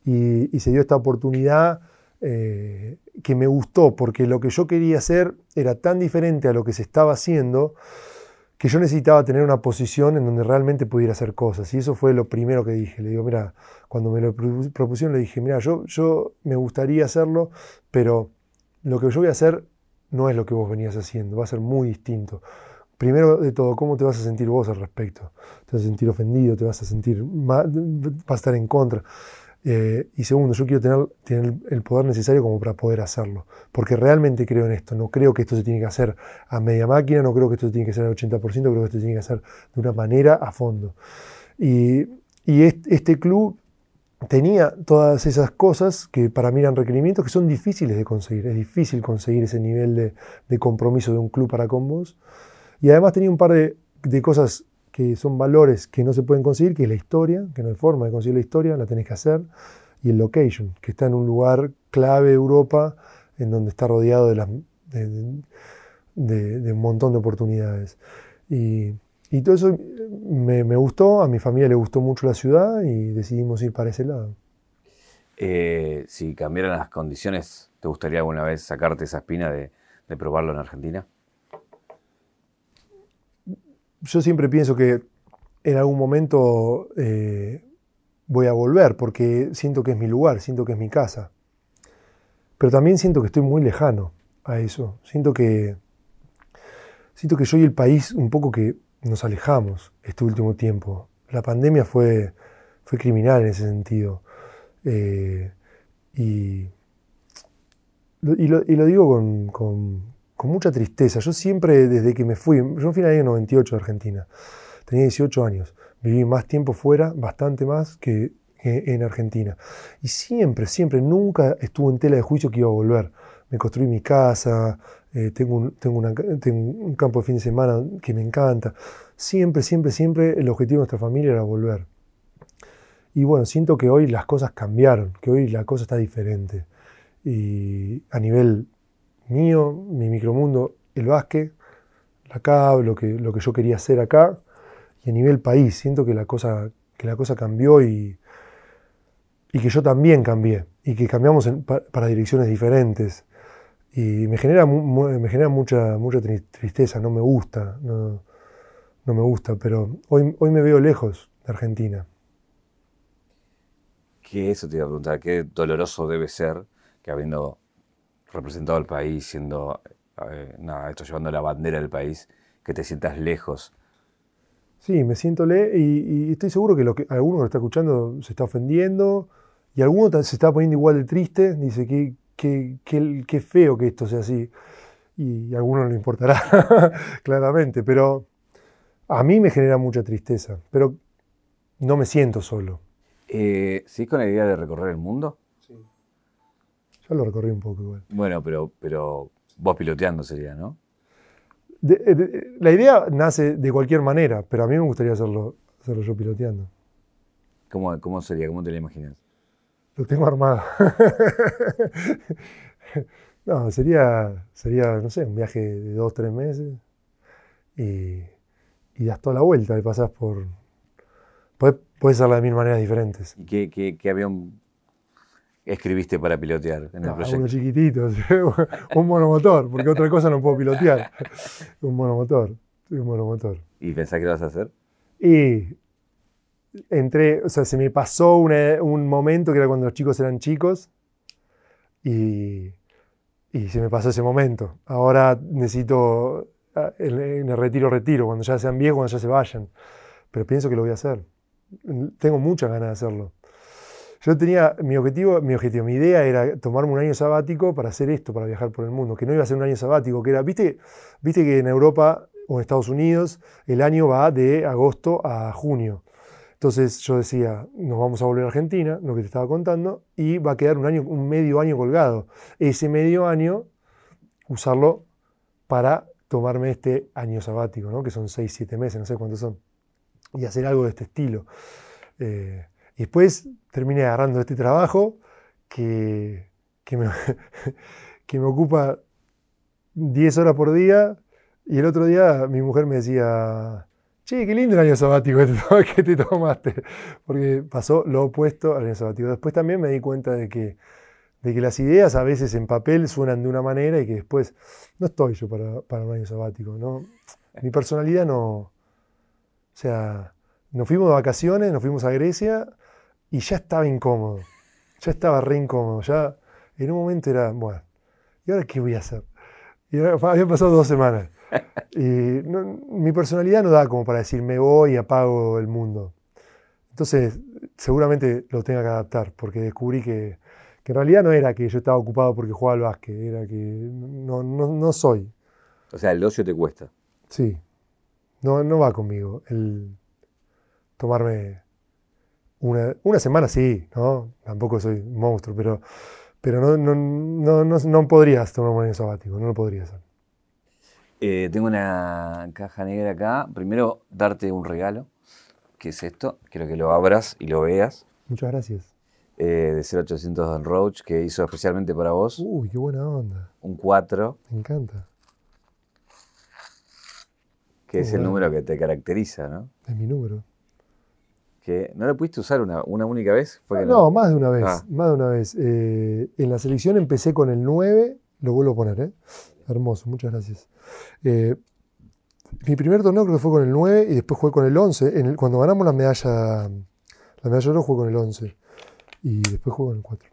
Y, se dio esta oportunidad eh, que me gustó porque lo que yo quería hacer era tan diferente a lo que se estaba haciendo que yo necesitaba tener una posición en donde realmente pudiera hacer cosas. Y eso fue lo primero que dije. Le digo, mira, cuando me lo propusieron, le dije, mira, yo, yo me gustaría hacerlo, pero lo que yo voy a hacer no es lo que vos venías haciendo, va a ser muy distinto. Primero de todo, ¿cómo te vas a sentir vos al respecto? ¿Te vas a sentir ofendido? ¿Te vas a sentir, vas a estar en contra? Eh, y segundo, yo quiero tener, tener, el poder necesario como para poder hacerlo. Porque realmente creo en esto. No creo que esto se tiene que hacer a media máquina, no creo que esto se tiene que hacer al 80%, creo que esto se tiene que hacer de una manera a fondo. Y, y este, club tenía todas esas cosas que para mí eran requerimientos que son difíciles de conseguir. Es difícil conseguir ese nivel de, de compromiso de un club para con vos. Y además tenía un par de, de cosas que son valores que no se pueden conseguir, que es la historia, que no hay forma de conseguir la historia, la tenés que hacer, y el location, que está en un lugar clave de Europa, en donde está rodeado de, de, un montón de oportunidades. Y, todo eso me, gustó, a mi familia le gustó mucho la ciudad y decidimos ir para ese lado. Eh, si cambiaran las condiciones, ¿te gustaría alguna vez sacarte esa espina de probarlo en Argentina? Yo siempre pienso que en algún momento eh, voy a volver porque siento que es mi lugar, siento que es mi casa. Pero también siento que estoy muy lejano a eso. Siento que, siento que yo y el país un poco que nos alejamos este último tiempo. La pandemia fue, fue criminal en ese sentido. Eh, y, y, lo, digo con, con mucha tristeza. Yo siempre, desde que me fui, yo fui en el año 98 de Argentina, tenía 18 años, viví más tiempo fuera, bastante más que, en Argentina. Y siempre, siempre, nunca estuve en tela de juicio que iba a volver. Me construí mi casa, eh, tengo, un, tengo, un campo de fin de semana que me encanta. Siempre, siempre, siempre el objetivo de nuestra familia era volver. Y bueno, siento que hoy las cosas cambiaron, que hoy la cosa está diferente. Y a nivel mío, mi micromundo, el básquet, la CAB, lo que, lo que yo quería hacer acá, y a nivel país, siento que la cosa, que la cosa cambió y, y que yo también cambié, y que cambiamos para direcciones diferentes. Y me genera, me genera mucha, mucha tristeza, no me gusta, no, no me gusta, pero hoy, hoy me veo lejos de Argentina. ¿Qué eso te iba a preguntar? ¿Qué doloroso debe ser que habiendo representado al país, siendo, eh, nada, esto llevando la bandera del país, que te sientas lejos. Sí, me siento le y, estoy seguro que, lo que alguno que lo está escuchando se está ofendiendo y alguno se está poniendo igual de triste, dice que qué feo que esto sea así. Y a alguno no le importará, (laughs) claramente, pero a mí me genera mucha tristeza, pero no me siento solo. Eh, ¿Sigues con la idea de recorrer el mundo? Lo recorrí un poco igual. Bueno, pero, pero vos piloteando sería, ¿no? Eh, la idea nace de cualquier manera, pero a mí me gustaría hacerlo, hacerlo yo piloteando. ¿Cómo, ¿Cómo sería? ¿Cómo te lo imaginas? Lo tengo armado. (laughs) no, sería, sería, no sé, un viaje de dos, tres meses y, y das toda la vuelta y pasás por... Puedes, puedes hacerla de mil maneras diferentes. ¿Y qué, qué, qué avión escribiste para pilotear en el No, proyecto? uno chiquitito, (laughs) un monomotor, porque otra cosa no puedo pilotear. (laughs) Un monomotor, un monomotor. ¿Y pensás que lo vas a hacer? Y entré, o sea, se me pasó una- un momento que era cuando los chicos eran chicos y, y se me pasó ese momento. Ahora necesito, ah, en, en el retiro, retiro, cuando ya sean viejos, cuando ya se vayan. Pero pienso que lo voy a hacer. Tengo muchas ganas de hacerlo. Yo tenía, mi objetivo, mi objetivo, mi idea era tomarme un año sabático para hacer esto, para viajar por el mundo, que no iba a ser un año sabático, que era, viste, viste que en Europa o en Estados Unidos el año va de agosto a junio. Entonces yo decía, nos vamos a volver a Argentina, lo que te estaba contando, y va a quedar un año, un medio año colgado. Ese medio año, usarlo para tomarme este año sabático, ¿no? que son 6, 7 meses, no sé cuántos son, y hacer algo de este estilo. Eh, después terminé agarrando este trabajo que, que, me, (laughs) que me ocupa 10 horas por día, y el otro día mi mujer me decía, che, qué lindo el año sabático que te, (laughs) to- que te tomaste, porque pasó lo opuesto al año sabático. Después también me di cuenta de que, de que las ideas a veces en papel suenan de una manera y que después no estoy yo para, para un año sabático. ¿no? Mi personalidad no... O sea, nos fuimos de vacaciones, nos fuimos a Grecia y ya estaba incómodo. Ya estaba re incómodo. Ya en un momento era, bueno, ¿y ahora qué voy a hacer? Y ahora- habían pasado dos semanas. Y no- mi personalidad no da como para decir me voy y apago el mundo. Entonces, seguramente lo tenga que adaptar, porque descubrí que, que en realidad no era que yo estaba ocupado porque jugaba al básquet, era que no, no, no soy. O sea, el ocio te cuesta. Sí, no, no va conmigo. El tomarme una, una semana, sí, ¿no? Tampoco soy un monstruo, pero, pero no, no, no, no, no podrías tomar un año sabático, no lo podría hacer. Eh, tengo una caja negra acá. Primero, darte un regalo. ¿Qué es esto? Quiero que lo abras y lo veas. Muchas gracias. Eh, de 0800 Don Roach, que hizo especialmente para vos. Uy, qué buena onda. Un 4, Me encanta. que es el Bueno. número que te caracteriza, ¿no? Es mi número. Que no lo pudiste usar una, una única vez. Fue No, más de una vez. Ah. Más de una vez. Eh, en la selección empecé con el 9, lo vuelvo a poner, ¿eh? Hermoso, muchas gracias. Eh, mi primer torneo creo que fue con el 9 y después jugué con el 11. En el- cuando ganamos la medalla, la medalla de oro jugué con el 11 y después jugué con el 4.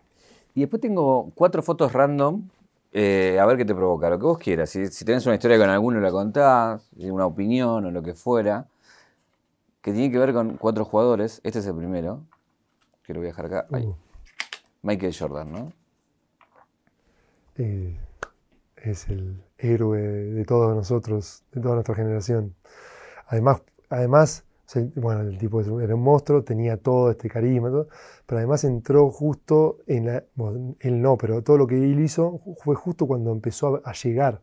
Y después tengo cuatro fotos random. eh, a ver qué te provoca, lo que vos quieras. Si, si tenés una historia con alguno, la contás, una opinión o lo que fuera, que tiene que ver con cuatro jugadores. Este es el primero, que lo voy a dejar acá. Ahí. Uh, Michael Jordan, ¿no? eh, es el héroe de todos nosotros, de toda nuestra generación. Además, además bueno, el tipo era un monstruo, tenía todo este carisma, todo, pero además entró justo en la, bueno, él no, pero todo lo que él hizo fue justo cuando empezó a, a llegar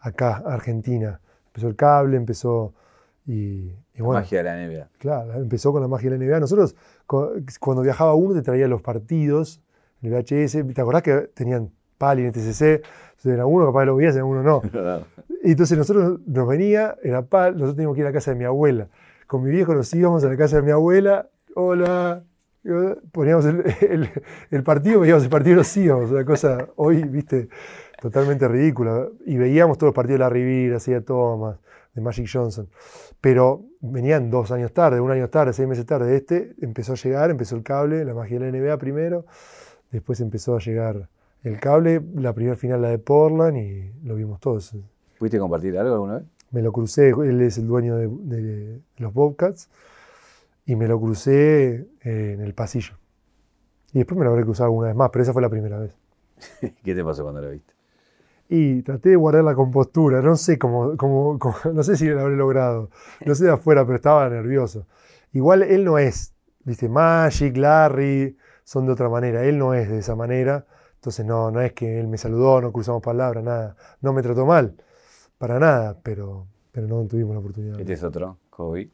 acá a Argentina. Empezó el cable, empezó y, y La bueno, magia de la NBA. Claro, empezó con la magia de la NBA. Nosotros, cu- cuando viajaba uno, te traía los partidos, el VHS. ¿Te acordás que tenían Pali en TCC? Entonces era uno, capaz lo veías, era uno no. (laughs) Y entonces nosotros nos venía, era Pal, nosotros teníamos que ir a la casa de mi abuela. Con mi viejo nos íbamos a la casa de mi abuela, hola, poníamos el, (laughs) el- el partido, veíamos el partido y nos íbamos. Una cosa, hoy, viste, totalmente ridícula. Y veíamos todos los partidos de la Rivera, hacía Thomas, de Magic Johnson. Pero venían dos años tarde, un año tarde, seis meses tarde. Este empezó a llegar, empezó el cable, la magia de la NBA primero. Después empezó a llegar el cable, la primera final la de Portland y lo vimos todos. ¿Pudiste compartir algo alguna vez? Me lo crucé, él es el dueño de, de los Bobcats, y me lo crucé en el pasillo. Y después me lo habré cruzado alguna vez más, pero esa fue la primera vez. (laughs) ¿Qué te pasó cuando lo viste? Y traté de guardar la compostura, no sé cómo, cómo- cómo- (laughs) no sé si lo habré logrado, no sé de afuera, pero estaba nervioso. Igual él no es viste, Magic, Larry, son de otra manera. Él no es de esa manera. Entonces no, no es que él me saludó, no cruzamos palabras, nada. No me trató mal, para nada, pero, pero no tuvimos la oportunidad. Este es otro, Kobe.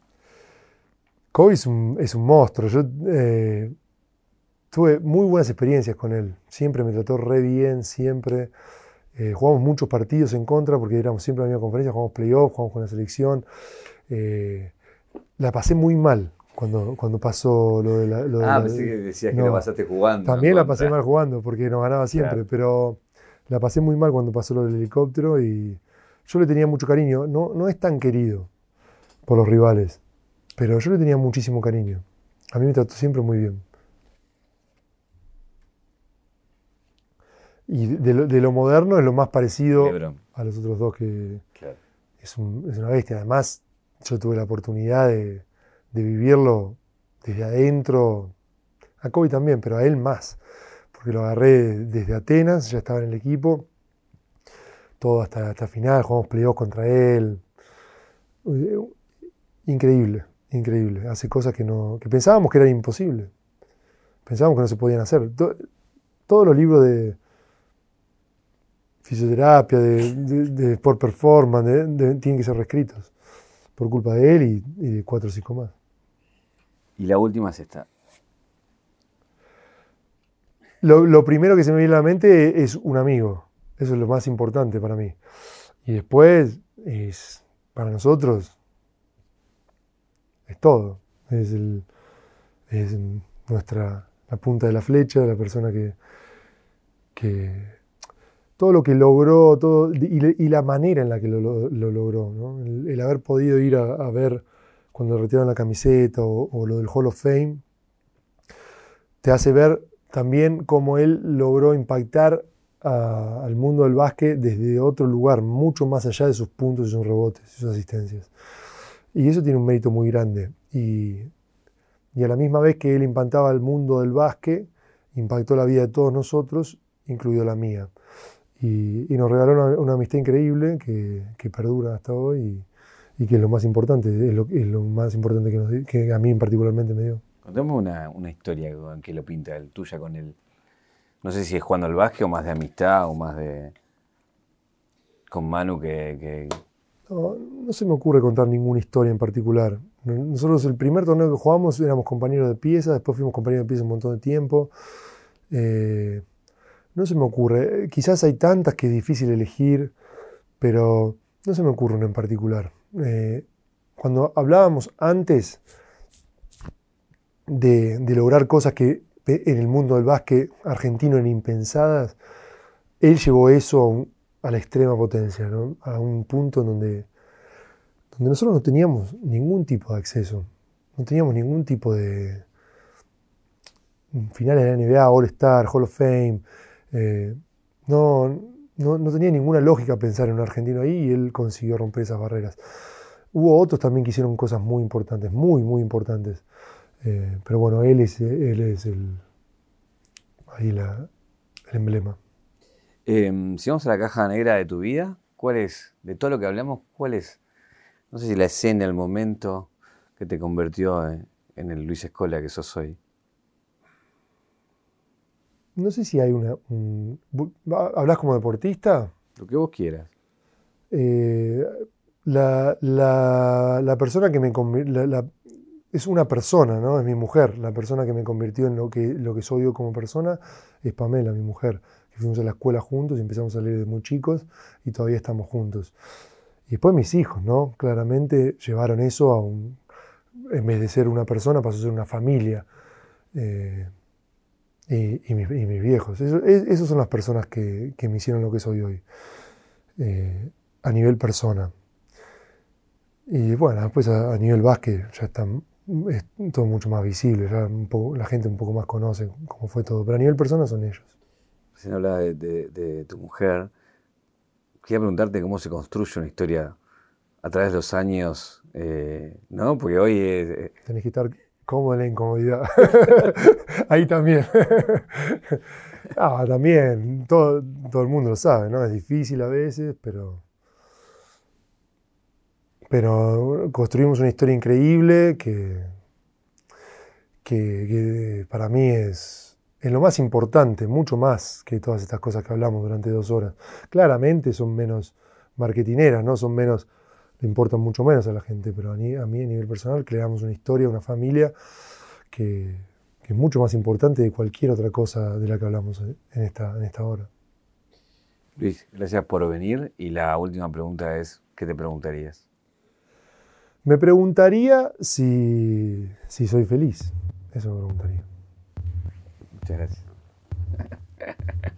Kobe es un, es un monstruo. Yo eh, tuve muy buenas experiencias con él. Siempre me trató re bien, siempre. Eh, jugamos muchos partidos en contra porque éramos siempre en la misma conferencia, jugamos playoff, jugamos con la selección. Eh, la pasé muy mal cuando, cuando pasó lo de la. ah, pensé que decías que la pasaste jugando. También la pasé mal jugando porque nos ganaba siempre, pero la pasé muy mal cuando pasó lo del helicóptero y yo le tenía mucho cariño. No, no es tan querido por los rivales, pero yo le tenía muchísimo cariño. A mí me trató siempre muy bien. Y de lo, moderno es lo más parecido a los otros dos que es, una bestia. Además, yo tuve la oportunidad de, vivirlo desde adentro, a Kobe también, pero a él más, porque lo agarré desde Atenas, ya estaba en el equipo, todo hasta, hasta final, jugamos playoffs contra él. Increíble, increíble. Hace cosas que, no, que pensábamos que eran imposibles. Pensábamos que no se podían hacer. todos los libros de, fisioterapia, de, de, sport performance, tienen que ser reescritos por culpa de él y, de cuatro o cinco más. Y la última es esta. Lo, primero que se me viene a la mente es un amigo. Eso es lo más importante para mí. Y después es, para nosotros, es todo. Es, es nuestra, la punta de la flecha, la persona que, que todo lo que logró todo, y, la manera en la que lo, logró. El, haber podido ir a, ver cuando retiraron la camiseta o, lo del Hall of Fame, te hace ver también cómo él logró impactar al mundo del básquet desde otro lugar, mucho más allá de sus puntos y sus rebotes sus asistencias. Y eso tiene un mérito muy grande. Y, y a la misma vez que él impactaba al mundo del básquet, impactó la vida de todos nosotros, incluido la mía. Y, nos regaló una, amistad increíble que, perdura hasta hoy y, que es lo más importante, es lo, lo más importante que, que, a mí particularmente me dio. Contame una, historia que lo pinta, el tuya con él. No sé si es jugando al básquet o más de amistad o más de... con Manu que... No, no se me ocurre contar ninguna historia en particular. Nosotros el primer torneo que jugamos éramos compañeros de pieza, después fuimos compañeros de pieza un montón de tiempo. Eh, no se me ocurre. Quizás hay tantas que es difícil elegir, pero no se me ocurre una en particular. Eh, cuando hablábamos antes de, lograr cosas que en el mundo del básquet argentino eran impensadas, él llevó eso a, la extrema potencia, a un punto donde, donde nosotros no teníamos ningún tipo de acceso, no teníamos ningún tipo de finales de la NBA, All Star, Hall of Fame, eh, no, no, tenía ninguna lógica pensar en un argentino ahí y él consiguió romper esas barreras. Hubo otros también que hicieron cosas muy importantes, muy, muy importantes. Eh, pero bueno, él es, él es el, ahí la, el emblema. Em, si vamos a la caja negra de tu vida, ¿cuál es, de todo lo que hablamos, cuál es, no sé si la escena, el momento que te convirtió en, en el Luis Escola que sos hoy? No sé si hay una... ¿Hablas como deportista? Lo que vos quieras. Eh, la, la, persona que me es una persona, ¿no? Es mi mujer. La persona que me convirtió en lo que, lo que soy yo como persona es Pamela, mi mujer. Que fuimos a la escuela juntos y empezamos a salir desde muy chicos y todavía estamos juntos. Y después mis hijos, ¿no? Claramente llevaron eso a un... En vez de ser una persona, pasó a ser una familia. Eh, y, mis, viejos. Eso, esas son las personas que, me hicieron lo que soy hoy, eh, a nivel persona. Y bueno, después a, nivel básquet ya está es todo mucho más visible, ya la gente un poco más conoce cómo fue todo, pero a nivel persona son ellos. Si hablaba de, de, tu mujer, quería preguntarte cómo se construye una historia a través de los años, eh, ¿no? Porque hoy... Eh, Tenés que estar ¿Cómo la incomodidad? (laughs) Ahí también. (laughs) ah, también, todo, todo, el mundo lo sabe, ¿no? Es difícil a veces, pero. Pero construimos una historia increíble que, que, para mí es, es lo más importante, mucho más que todas estas cosas que hablamos durante dos horas. Claramente son menos marketineras, ¿no? Son menos, le importan mucho menos a la gente, pero a mí, a, mí, a nivel personal creamos una historia, una familia que, es mucho más importante de cualquier otra cosa de la que hablamos en esta, en esta hora. Luis, gracias por venir y la última pregunta es, ¿qué te preguntarías? Me preguntaría si, si soy feliz. Eso me preguntaría. Muchas gracias. (laughs)